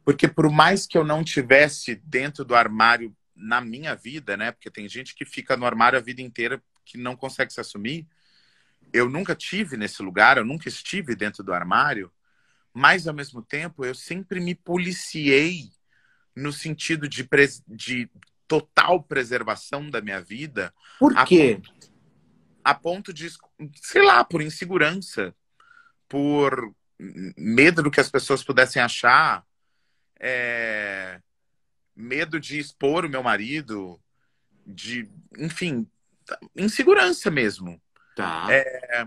Porque por mais que eu não tivesse dentro do armário na minha vida, né? Porque tem gente que fica no armário a vida inteira que não consegue se assumir. Eu nunca tive nesse lugar, eu nunca estive dentro do armário, mas ao mesmo tempo eu sempre me policiei no sentido de, de total preservação da minha vida. Por quê? A ponto, a ponto de, sei lá, por insegurança, por medo do que as pessoas pudessem achar, é, medo de expor o meu marido, de, enfim, insegurança mesmo. Tá. É,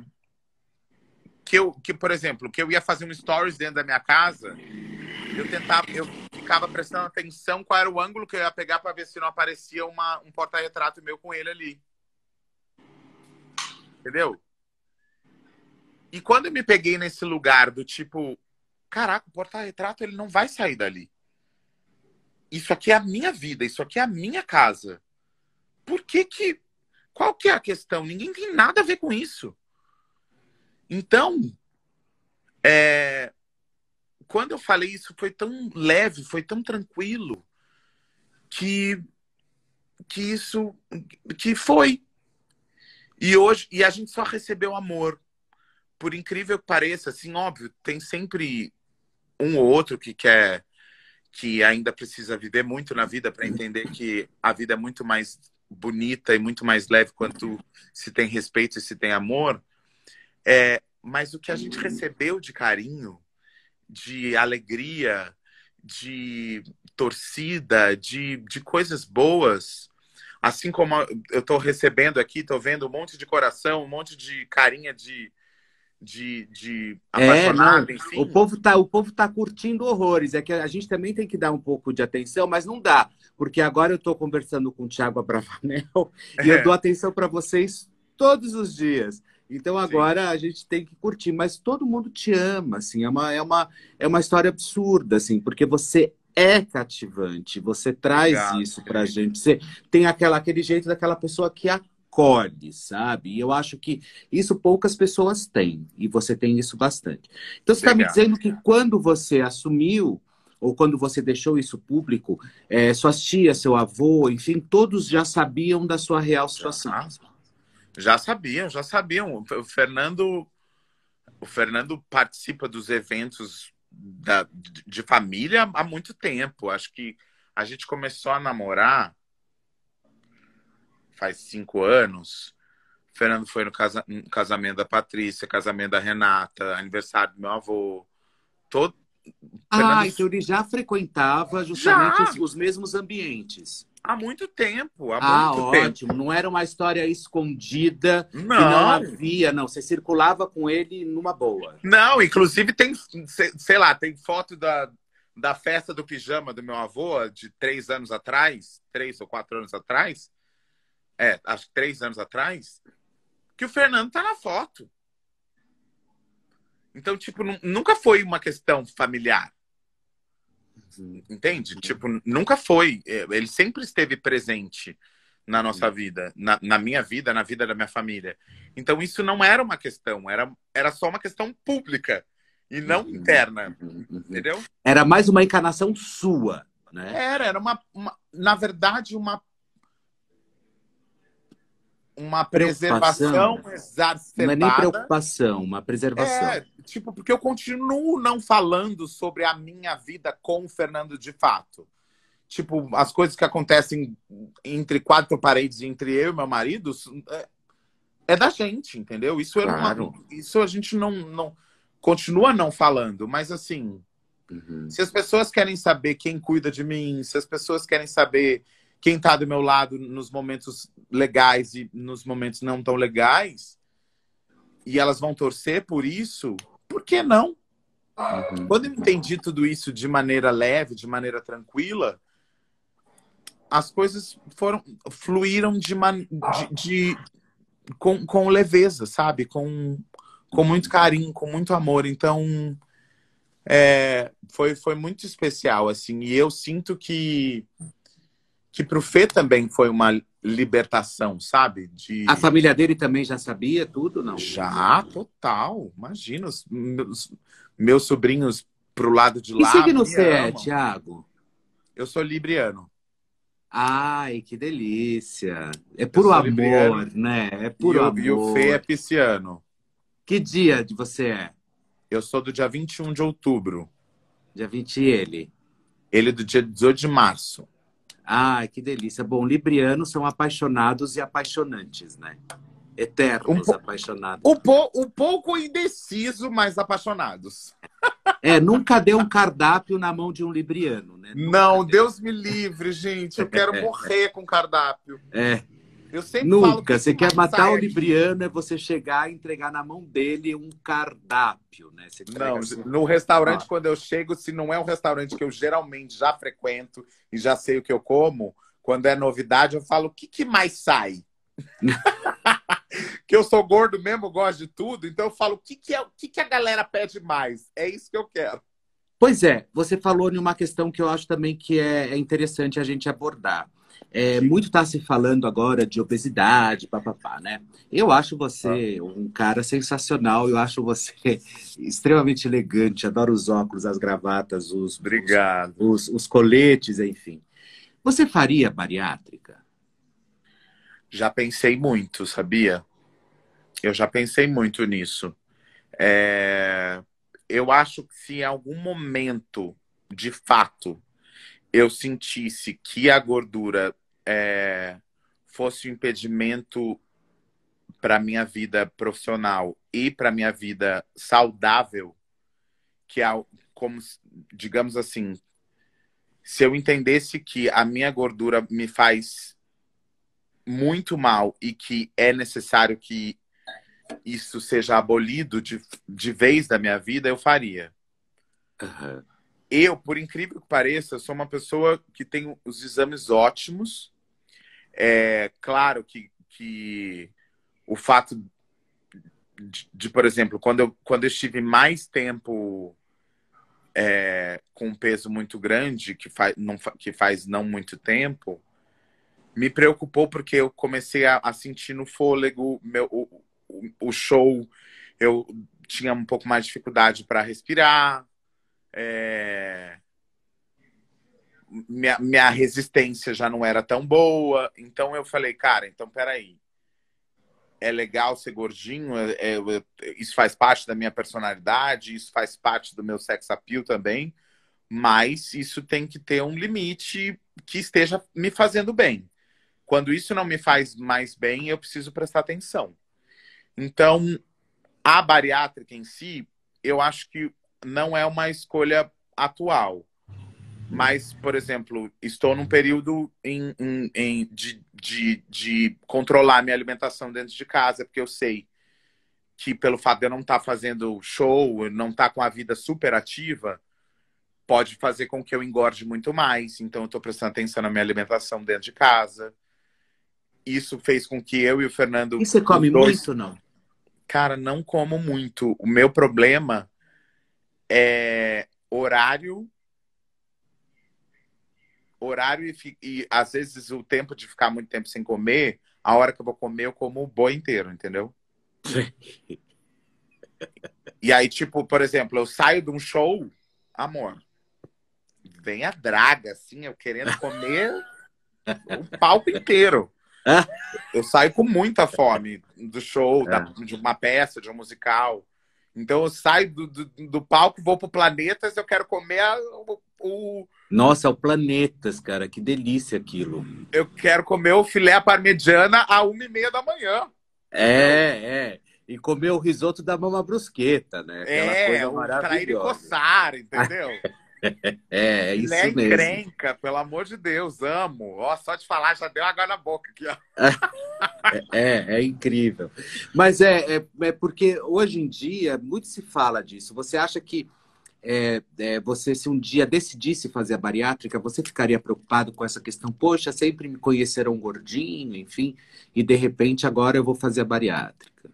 que eu, que por exemplo, que eu ia fazer um stories dentro da minha casa, eu tentava, eu ficava prestando atenção qual era o ângulo que eu ia pegar para ver se não aparecia uma, um porta-retrato meu com ele ali. Entendeu? E quando eu me peguei nesse lugar do tipo, caraca, o porta-retrato ele não vai sair dali. Isso aqui é a minha vida, isso aqui é a minha casa. Por que que qual que é a questão? Ninguém tem nada a ver com isso. Então, é, quando eu falei isso, foi tão leve, foi tão tranquilo, que, que isso que foi. E hoje, e a gente só recebeu amor. Por incrível que pareça, assim, óbvio, tem sempre um ou outro que quer que ainda precisa viver muito na vida para entender que a vida é muito mais bonita e muito mais leve quanto se tem respeito e se tem amor. É, mas o que a gente recebeu de carinho de alegria, de torcida, de, de coisas boas. Assim como eu estou recebendo aqui, estou vendo um monte de coração, um monte de carinha de, de, de é, apaixonado, é, enfim. O povo, tá, o povo tá curtindo horrores. É que a gente também tem que dar um pouco de atenção, mas não dá. Porque agora eu estou conversando com o Thiago Abravanel é. e eu dou atenção para vocês todos os dias. Então agora Sim. a gente tem que curtir, mas todo mundo te ama, assim, é uma, é uma, é uma história absurda, assim, porque você é cativante, você traz Obrigado, isso pra gente, você tem aquela, aquele jeito daquela pessoa que acolhe, sabe? E eu acho que isso poucas pessoas têm, e você tem isso bastante. Então você está me dizendo que quando você assumiu, ou quando você deixou isso público, é, suas tias, seu avô, enfim, todos já sabiam da sua real situação. Já sabiam, já sabiam. O Fernando, o Fernando participa dos eventos da, de família há muito tempo. Acho que a gente começou a namorar faz cinco anos. O Fernando foi no, casa, no casamento da Patrícia, casamento da Renata, aniversário do meu avô. Todo, ah, Fernando... então ele já frequentava justamente já. Os, os, mesmos ambientes. Há muito tempo, há ah, muito ótimo. tempo. Não era uma história escondida não. que não havia, não. Você circulava com ele numa boa. Não, inclusive tem, sei lá, tem foto da, da festa do pijama do meu avô de três anos atrás, três ou quatro anos atrás. É, acho que três anos atrás, que o Fernando tá na foto. Então, tipo, nunca foi uma questão familiar. Entende? Tipo, nunca foi. É, ele sempre esteve presente na nossa vida, na, na, minha vida, na vida da minha família. Então, isso não era uma questão, era, era só uma questão pública e não uhum, interna. Uhum, uhum. Entendeu? Era mais uma encarnação sua, né? Era, era uma, uma na verdade, uma uma preservação exacerbada. Não é nem preocupação, uma preservação. É, tipo, porque eu continuo não falando sobre a minha vida com o Fernando de fato. Tipo, as coisas que acontecem entre quatro paredes, entre eu e meu marido, é, é da gente, entendeu? Isso, claro. uma, isso a gente não, não continua não falando, mas assim, uhum. se as pessoas querem saber quem cuida de mim, se as pessoas querem saber quem está do meu lado nos momentos legais e nos momentos não tão legais, e elas vão torcer por isso, por que não? Uhum. Quando eu entendi tudo isso de maneira leve, de maneira tranquila, as coisas foram fluíram de, de, de com, com leveza, sabe? Com, com muito carinho, com muito amor. Então, é, foi, foi muito especial, assim. E eu sinto que que para o Fê também foi uma libertação, sabe? De... A família dele também já sabia tudo, não? Já, total. Imagina, os meus, meus sobrinhos pro lado de lá. Que signo você é, Tiago? Eu sou libriano. Ai, que delícia. É puro amor, libriano. né? É puro e amor. E o Fê é pisciano. Que dia de você é? Eu sou do dia 21 de outubro. Dia 20 e ele? Ele do dia 18 de março. Ai, que delícia. Bom, librianos são apaixonados e apaixonantes, né? Eternos um apaixonados. Um, po um pouco indeciso, mas apaixonados. É, nunca deu um cardápio na mão de um libriano, né? Nunca Não, deu. Deus me livre, gente. Eu quero morrer com cardápio. É. Eu sempre Nunca. você quer matar o libriano é você chegar e entregar na mão dele um cardápio, né? não, assim, no restaurante, ah. quando eu chego, se não é um restaurante que eu geralmente já frequento e já sei o que eu como, quando é novidade, eu falo, o que, que mais sai? que eu sou gordo mesmo, gosto de tudo, então eu falo, o que, que, é, o que, que a galera pede mais? É isso que eu quero. Pois é, você falou em uma questão que eu acho também que é, é interessante a gente abordar. É, muito está se falando agora de obesidade, papapá, né? Eu acho você ah. um cara sensacional, eu acho você extremamente elegante, adoro os óculos, as gravatas, os, Obrigado. os, os, os coletes, enfim. Você faria bariátrica? Já pensei muito, sabia? Eu já pensei muito nisso. É... Eu acho que se em algum momento, de fato, eu sentisse que a gordura é, fosse um impedimento para minha vida profissional e para minha vida saudável, que é como, digamos assim, se eu entendesse que a minha gordura me faz muito mal e que é necessário que isso seja abolido de, de vez da minha vida, eu faria. Uhum. Eu, por incrível que pareça, sou uma pessoa que tem os exames ótimos. É claro que, que o fato de, de, por exemplo, quando eu, quando eu estive mais tempo é, com um peso muito grande, que faz, não, que faz não muito tempo, me preocupou porque eu comecei a, a sentir no fôlego meu, o, o, o show, eu tinha um pouco mais de dificuldade para respirar, é... Minha, minha resistência já não era tão boa. Então eu falei, cara, então peraí. É legal ser gordinho, é, é, isso faz parte da minha personalidade, isso faz parte do meu sex appeal também, mas isso tem que ter um limite que esteja me fazendo bem. Quando isso não me faz mais bem, eu preciso prestar atenção. Então, a bariátrica em si, eu acho que não é uma escolha atual. Mas, por exemplo, estou num período em, em, em de, de, de controlar minha alimentação dentro de casa, porque eu sei que pelo fato de eu não estar tá fazendo show, não estar tá com a vida super ativa, pode fazer com que eu engorde muito mais. Então, eu estou prestando atenção na minha alimentação dentro de casa. Isso fez com que eu e o Fernando. E você come dois... muito, não? Cara, não como muito. O meu problema é horário. Horário e, e às vezes o tempo de ficar muito tempo sem comer, a hora que eu vou comer, eu como o boi inteiro, entendeu? e aí, tipo, por exemplo, eu saio de um show, amor, vem a draga, assim, eu querendo comer o palco inteiro. Eu saio com muita fome do show, da, é. de uma peça, de um musical. Então eu saio do, do, do palco, vou pro Planetas, eu quero comer o, o, Nossa, é o Planetas, cara, que delícia aquilo. Eu quero comer o filé parmegiana a uma e meia da manhã. É, é. E comer o risoto da mama brusqueta, né? Aquela é, coisa maravilhosa. E coçar, entendeu? É, é isso é mesmo. encrenca, pelo amor de Deus, amo. Ó, só de falar já deu água na boca aqui, ó. É, é incrível. Mas é, é, é, porque hoje em dia muito se fala disso. Você acha que é, é, você, se um dia decidisse fazer a bariátrica, você ficaria preocupado com essa questão? Poxa, sempre me conheceram gordinho, enfim, e de repente agora eu vou fazer a bariátrica.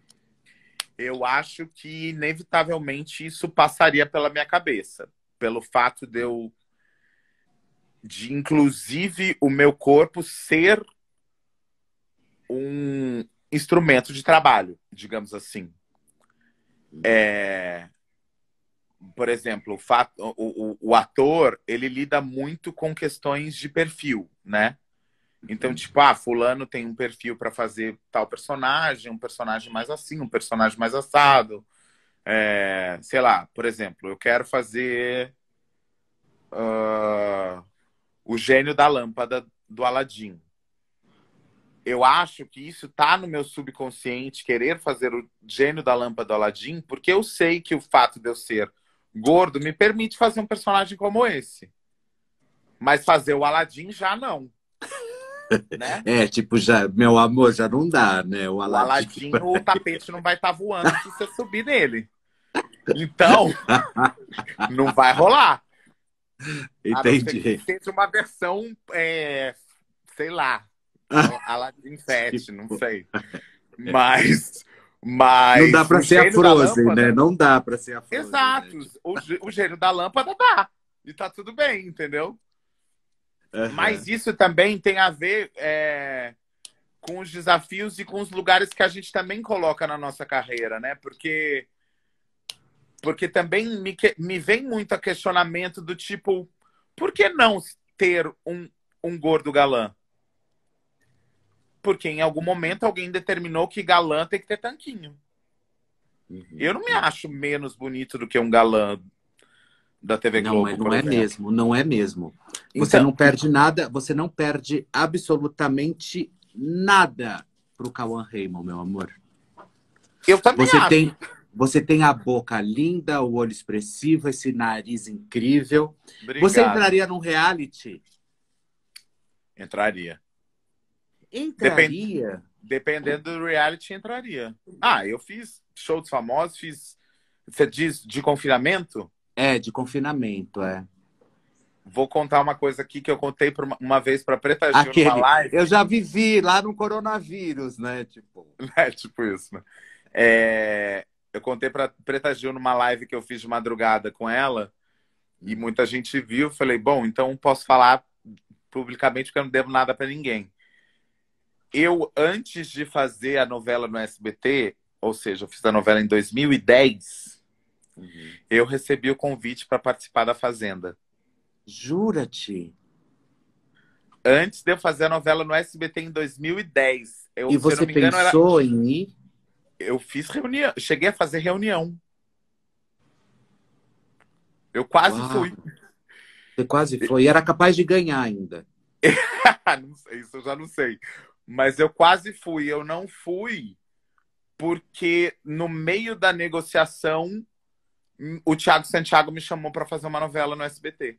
Eu acho que inevitavelmente isso passaria pela minha cabeça pelo fato de eu de inclusive o meu corpo ser um instrumento de trabalho, digamos assim. É, por exemplo, o, fato, o, o, o, ator ele lida muito com questões de perfil, né? Então, tipo, ah, fulano tem um perfil para fazer tal personagem, um personagem mais assim, um personagem mais assado. É, sei lá, por exemplo, eu quero fazer uh, o gênio da lâmpada do Aladim. Eu acho que isso tá no meu subconsciente, querer fazer o gênio da lâmpada do Aladim, porque eu sei que o fato de eu ser gordo me permite fazer um personagem como esse. Mas fazer o Aladim já não. Né? É, tipo, já, meu amor, já não dá, né? O Aladim, o, Aladim, o tapete não vai estar tá voando se você subir nele. Então, não vai rolar. Entendi. A seja uma versão, é, sei lá, Aladdin 7, não sei. Mas. Mas não dá para ser a Frozen, lâmpada... né? Não dá para ser a Frozen. Exato. Né? O, o gênio da lâmpada dá. E tá tudo bem, entendeu? Uhum. Mas isso também tem a ver é, com os desafios e com os lugares que a gente também coloca na nossa carreira, né? Porque porque também me, me vem muito a questionamento do tipo, por que não ter um, um gordo galã? Porque em algum momento alguém determinou que galã tem que ter tanquinho. Uhum. Eu não me acho menos bonito do que um galã da TV Globo. Não, não é mesmo, não é mesmo. Você então, não perde nada, você não perde absolutamente nada pro Cauã Raymond, meu amor. Eu também você acho. Tem, você tem a boca linda, o olho expressivo, esse nariz incrível. Obrigado. Você entraria num reality? Entraria. Entraria? dependendo do reality, entraria. Ah, eu fiz show dos famosos, fiz. Você diz de confinamento? É, de confinamento, é. Vou contar uma coisa aqui que eu contei uma, uma vez para Preta Gil Aquele, numa live. Eu já vivi lá no coronavírus, né? Tipo, é tipo isso. Né? É, eu contei para Preta Gil numa live que eu fiz de madrugada com ela e muita gente viu. Falei, bom, então posso falar publicamente porque eu não devo nada para ninguém. Eu, antes de fazer a novela no SBT, ou seja, eu fiz a novela em 2010, uhum. eu recebi o convite para participar da Fazenda. Jura-te? Antes de eu fazer a novela no SBT em 2010. Eu, e você engano, pensou era... em ir? eu fiz reunião, cheguei a fazer reunião. Eu quase Uau. fui. Você quase foi. E era capaz de ganhar ainda. não sei, isso eu já não sei. Mas eu quase fui. Eu não fui porque no meio da negociação o Thiago Santiago me chamou para fazer uma novela no SBT.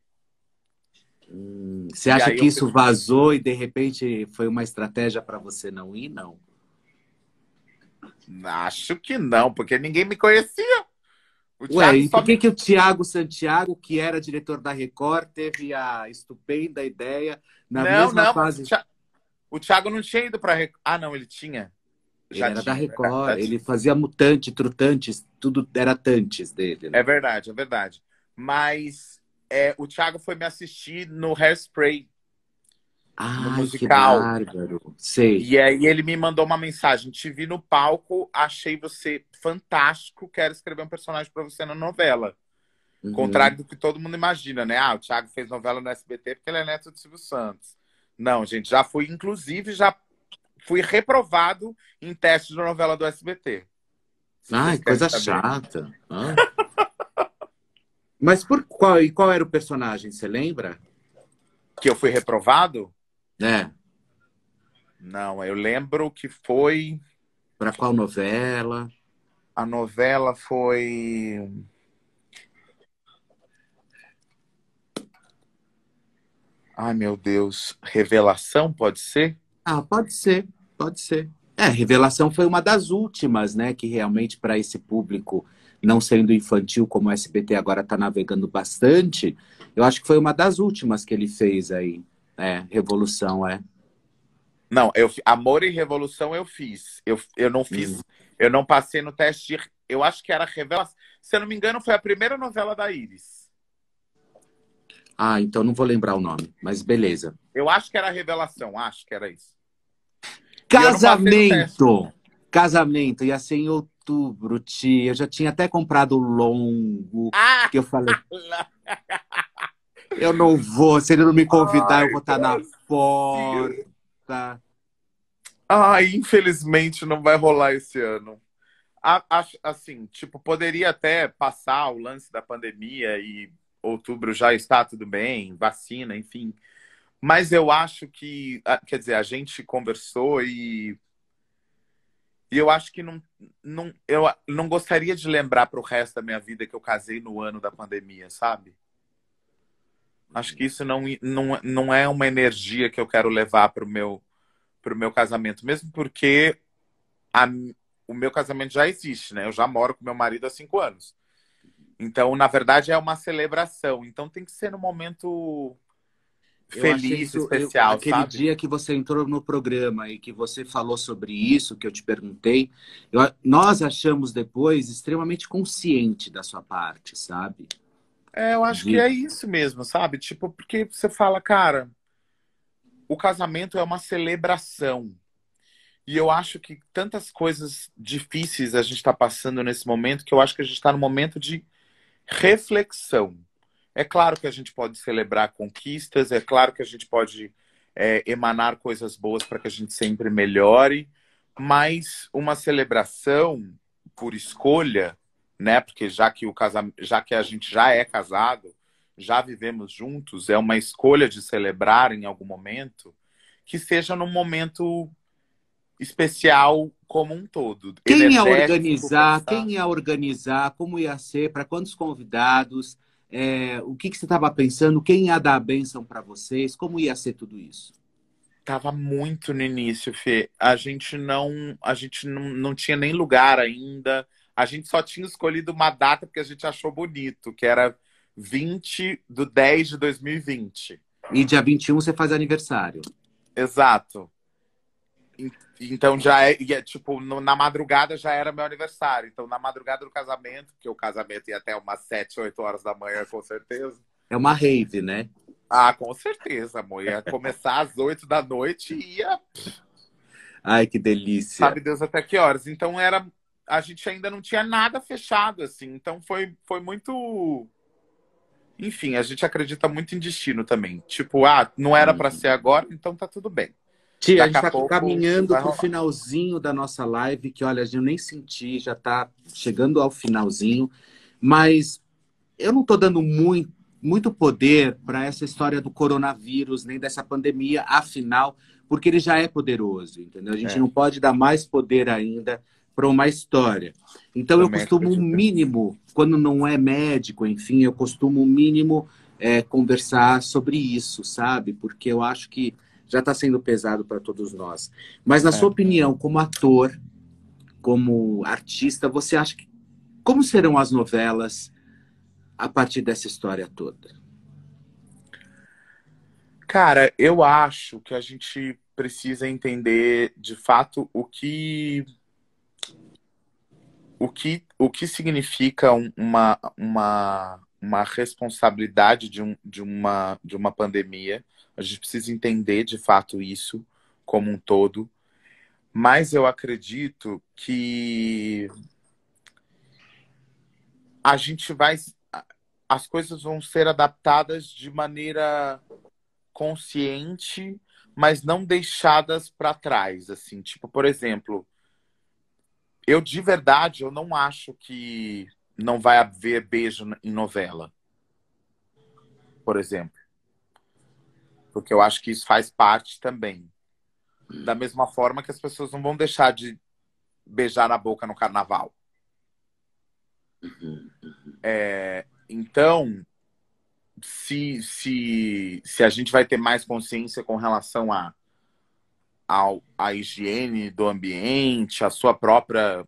Hum, você acha que isso vazou e de repente foi uma estratégia para você não ir? Não. Acho que não, porque ninguém me conhecia. Ué, e por que, me... que o Tiago Santiago, que era diretor da Record, teve a estupenda ideia na não, mesma não, fase? O Thiago não tinha ido para Record. Ah, não, ele tinha. Já ele era tinha, da Record, era, ele fazia mutante, trutantes, tudo era tantes dele. Né? É verdade, é verdade. Mas é, o Thiago foi me assistir no Hairspray. Ah, no musical. que bárbaro. Sei. E aí ele me mandou uma mensagem: te vi no palco, achei você fantástico, quero escrever um personagem para você na novela. Uhum. Contrário do que todo mundo imagina, né? Ah, o Thiago fez novela no SBT porque ele é neto do Silvio Santos. Não, gente, já fui, inclusive, já fui reprovado em testes de novela do SBT. Ai, coisa chata. Ah. Mas por qual, e qual era o personagem, você lembra? Que eu fui reprovado? É. Não, eu lembro que foi. Para qual novela? A novela foi. Ai, meu Deus. Revelação, pode ser? Ah, pode ser, pode ser. É, Revelação foi uma das últimas, né? Que realmente, para esse público, não sendo infantil, como o SBT agora está navegando bastante, eu acho que foi uma das últimas que ele fez aí. É, Revolução, é. Não, eu, Amor e Revolução eu fiz. Eu, eu não fiz, hum. eu não passei no teste. De, eu acho que era Revelação. Se eu não me engano, foi a primeira novela da Iris. Ah, então não vou lembrar o nome, mas beleza. Eu acho que era Revelação, acho que era isso. Casamento! Casamento, ia ser em outubro, tia. Eu já tinha até comprado o longo. Ah! Que eu falei. eu não vou, se ele não me convidar, Ai, eu vou estar tá na porta. Ai, infelizmente não vai rolar esse ano. Assim, tipo, poderia até passar o lance da pandemia e outubro já está tudo bem, vacina, enfim. Mas eu acho que, quer dizer, a gente conversou e, e eu acho que não, não, eu não gostaria de lembrar para o resto da minha vida que eu casei no ano da pandemia, sabe? Acho que isso não, não, não é uma energia que eu quero levar para o meu, pro meu casamento, mesmo porque a, o meu casamento já existe, né? Eu já moro com meu marido há cinco anos. Então, na verdade, é uma celebração. Então, tem que ser no momento feliz, isso, especial. Eu, aquele sabe? dia que você entrou no programa e que você falou sobre isso, que eu te perguntei, eu, nós achamos depois extremamente consciente da sua parte, sabe? É, eu acho De... que é isso mesmo, sabe? Tipo, porque você fala, cara, o casamento é uma celebração. E eu acho que tantas coisas difíceis a gente está passando nesse momento que eu acho que a gente está no momento de reflexão. É claro que a gente pode celebrar conquistas, é claro que a gente pode é, emanar coisas boas para que a gente sempre melhore, mas uma celebração por escolha, né? Porque já que o casamento, já que a gente já é casado, já vivemos juntos, é uma escolha de celebrar em algum momento, que seja num momento especial como um todo. Quem ia organizar? Quem ia organizar? Como ia ser? Para quantos convidados? É, o que, que você estava pensando? Quem ia dar a bênção para vocês? Como ia ser tudo isso? Tava muito no início, Fê. A gente não, a gente não, não tinha nem lugar ainda. A gente só tinha escolhido uma data porque a gente achou bonito, que era 20 de 10 de 2020. E dia 21 você faz aniversário. Exato. Então já é, é tipo, no, na madrugada já era meu aniversário. Então, na madrugada do casamento, que o casamento ia até umas 7, 8 horas da manhã, com certeza. É uma rave, né? Ah, com certeza, amor. Ia começar às 8 da noite e ia. Ai, que delícia. Sabe Deus até que horas. Então era. A gente ainda não tinha nada fechado, assim. Então foi, foi muito. Enfim, a gente acredita muito em destino também. Tipo, ah, não era para uhum. ser agora, então tá tudo bem. Tia, a gente está caminhando para o finalzinho da nossa live, que olha, eu nem senti, já está chegando ao finalzinho, mas eu não estou dando muito, muito poder para essa história do coronavírus, nem dessa pandemia, afinal, porque ele já é poderoso, entendeu? A gente é. não pode dar mais poder ainda para uma história. Então Também eu costumo o um mínimo, quando não é médico, enfim, eu costumo o um mínimo é, conversar sobre isso, sabe? Porque eu acho que já está sendo pesado para todos nós. Mas, na é. sua opinião, como ator, como artista, você acha que como serão as novelas a partir dessa história toda? Cara, eu acho que a gente precisa entender de fato o que o que, o que significa uma, uma, uma responsabilidade de, um, de, uma, de uma pandemia. A gente precisa entender de fato isso como um todo. Mas eu acredito que a gente vai. As coisas vão ser adaptadas de maneira consciente, mas não deixadas para trás. Assim, tipo, por exemplo, eu, de verdade, eu não acho que não vai haver beijo em novela. Por exemplo. Porque eu acho que isso faz parte também. Da mesma forma que as pessoas não vão deixar de beijar na boca no carnaval. É, então, se, se, se a gente vai ter mais consciência com relação a ao, a higiene do ambiente, a sua própria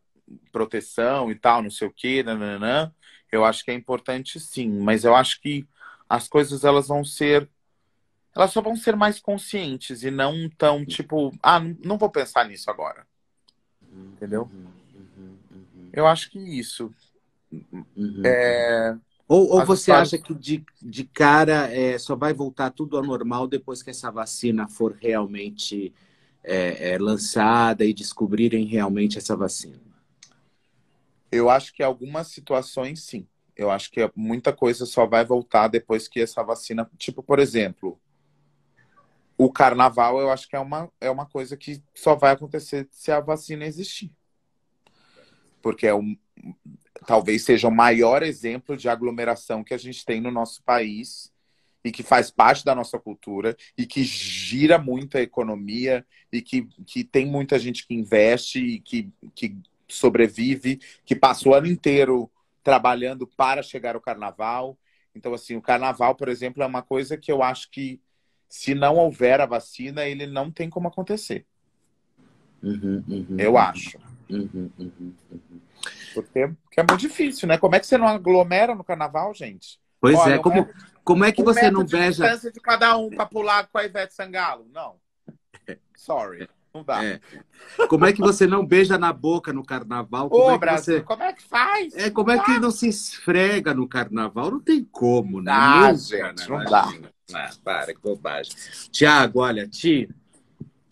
proteção e tal, não sei o quê, nananã, eu acho que é importante sim, mas eu acho que as coisas elas vão ser elas só vão ser mais conscientes e não tão tipo, ah, não vou pensar nisso agora. Entendeu? Uhum, uhum, uhum. Eu acho que isso. É... Ou, ou você histórias... acha que de, de cara é, só vai voltar tudo ao normal depois que essa vacina for realmente é, é, lançada e descobrirem realmente essa vacina? Eu acho que algumas situações sim. Eu acho que muita coisa só vai voltar depois que essa vacina. Tipo, por exemplo, o carnaval eu acho que é uma, é uma coisa que só vai acontecer se a vacina existir. Porque é um, talvez seja o maior exemplo de aglomeração que a gente tem no nosso país e que faz parte da nossa cultura e que gira muito a economia e que, que tem muita gente que investe e que, que sobrevive, que passa o ano inteiro trabalhando para chegar ao carnaval. Então, assim, o carnaval, por exemplo, é uma coisa que eu acho que se não houver a vacina, ele não tem como acontecer. Uhum, uhum, eu acho. Uhum, uhum, uhum. porque, é muito difícil, né? Como é que você não aglomera no carnaval, gente? Pois Olha, é, como, como é que um você não beija. De distância de cada um para pular com a Ivete Sangalo? Não. Sorry. Não dá. É. Como é que você não beija na boca no carnaval? Como Ô, é Brasil, você... como é que faz? É, como é que não se esfrega no carnaval? Não tem como, né? Dá, Nunca, gente, né? não dá. Ah, para, que bobagem. Tiago, olha, Ti,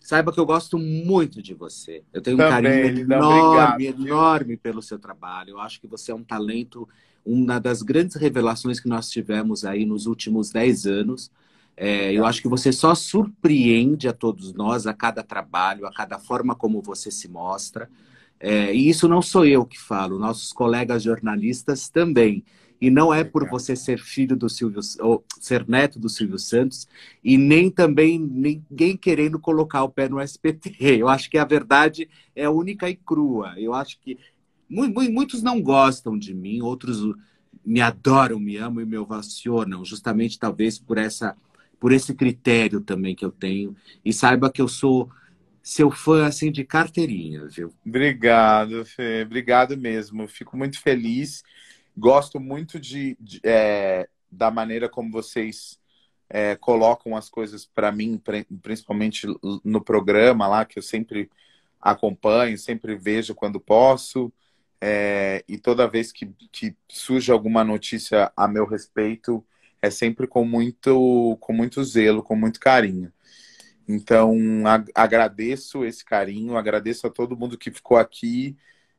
saiba que eu gosto muito de você. Eu tenho um Também, carinho enorme, obrigado, enorme pelo seu trabalho. Eu acho que você é um talento uma das grandes revelações que nós tivemos aí nos últimos 10 anos. É, eu acho que você só surpreende a todos nós, a cada trabalho, a cada forma como você se mostra. É, e isso não sou eu que falo, nossos colegas jornalistas também. E não é por você ser filho do Silvio, ou ser neto do Silvio Santos, e nem também ninguém querendo colocar o pé no SPT. Eu acho que a verdade é única e crua. Eu acho que Muitos não gostam de mim, outros me adoram, me amam e me ovacionam, justamente talvez por essa por esse critério também que eu tenho. E saiba que eu sou seu fã assim de carteirinha, viu? Obrigado, Fê. Obrigado mesmo. Fico muito feliz. Gosto muito de, de é, da maneira como vocês é, colocam as coisas para mim, principalmente no programa lá, que eu sempre acompanho, sempre vejo quando posso. É, e toda vez que, que surge alguma notícia a meu respeito, é sempre com muito, com muito zelo, com muito carinho. Então, agradeço esse carinho, agradeço a todo mundo que ficou aqui.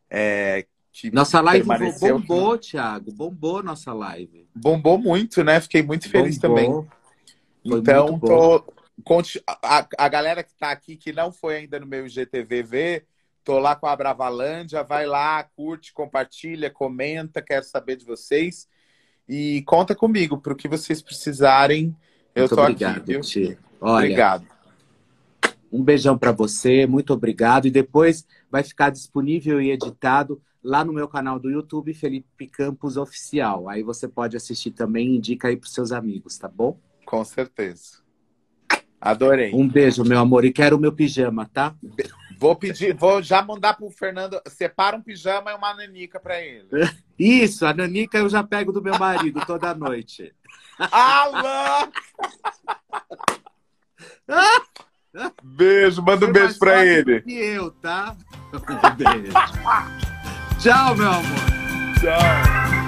É, nossa live bombou, aqui. Thiago, bombou nossa live. Bombou muito, né? Fiquei muito feliz bombou. também. Foi então, tô, conte, a, a galera que está aqui, que não foi ainda no meu IGTV, Tô lá com a Bravalândia, vai lá, curte, compartilha, comenta, quero saber de vocês. E conta comigo para o que vocês precisarem. Eu Muito tô obrigado, aqui. Viu? Olha, obrigado. Um beijão para você, muito obrigado. E depois vai ficar disponível e editado lá no meu canal do YouTube, Felipe Campos Oficial. Aí você pode assistir também e indica aí para seus amigos, tá bom? Com certeza. Adorei. Um beijo, meu amor. E quero o meu pijama, tá? Vou pedir, vou já mandar pro Fernando. Separa um pijama e uma nanica para ele. Isso, a nanica eu já pego do meu marido toda noite. Alô! beijo, manda um beijo para ele. que eu, tá? Um beijo. Tchau, meu amor. Tchau.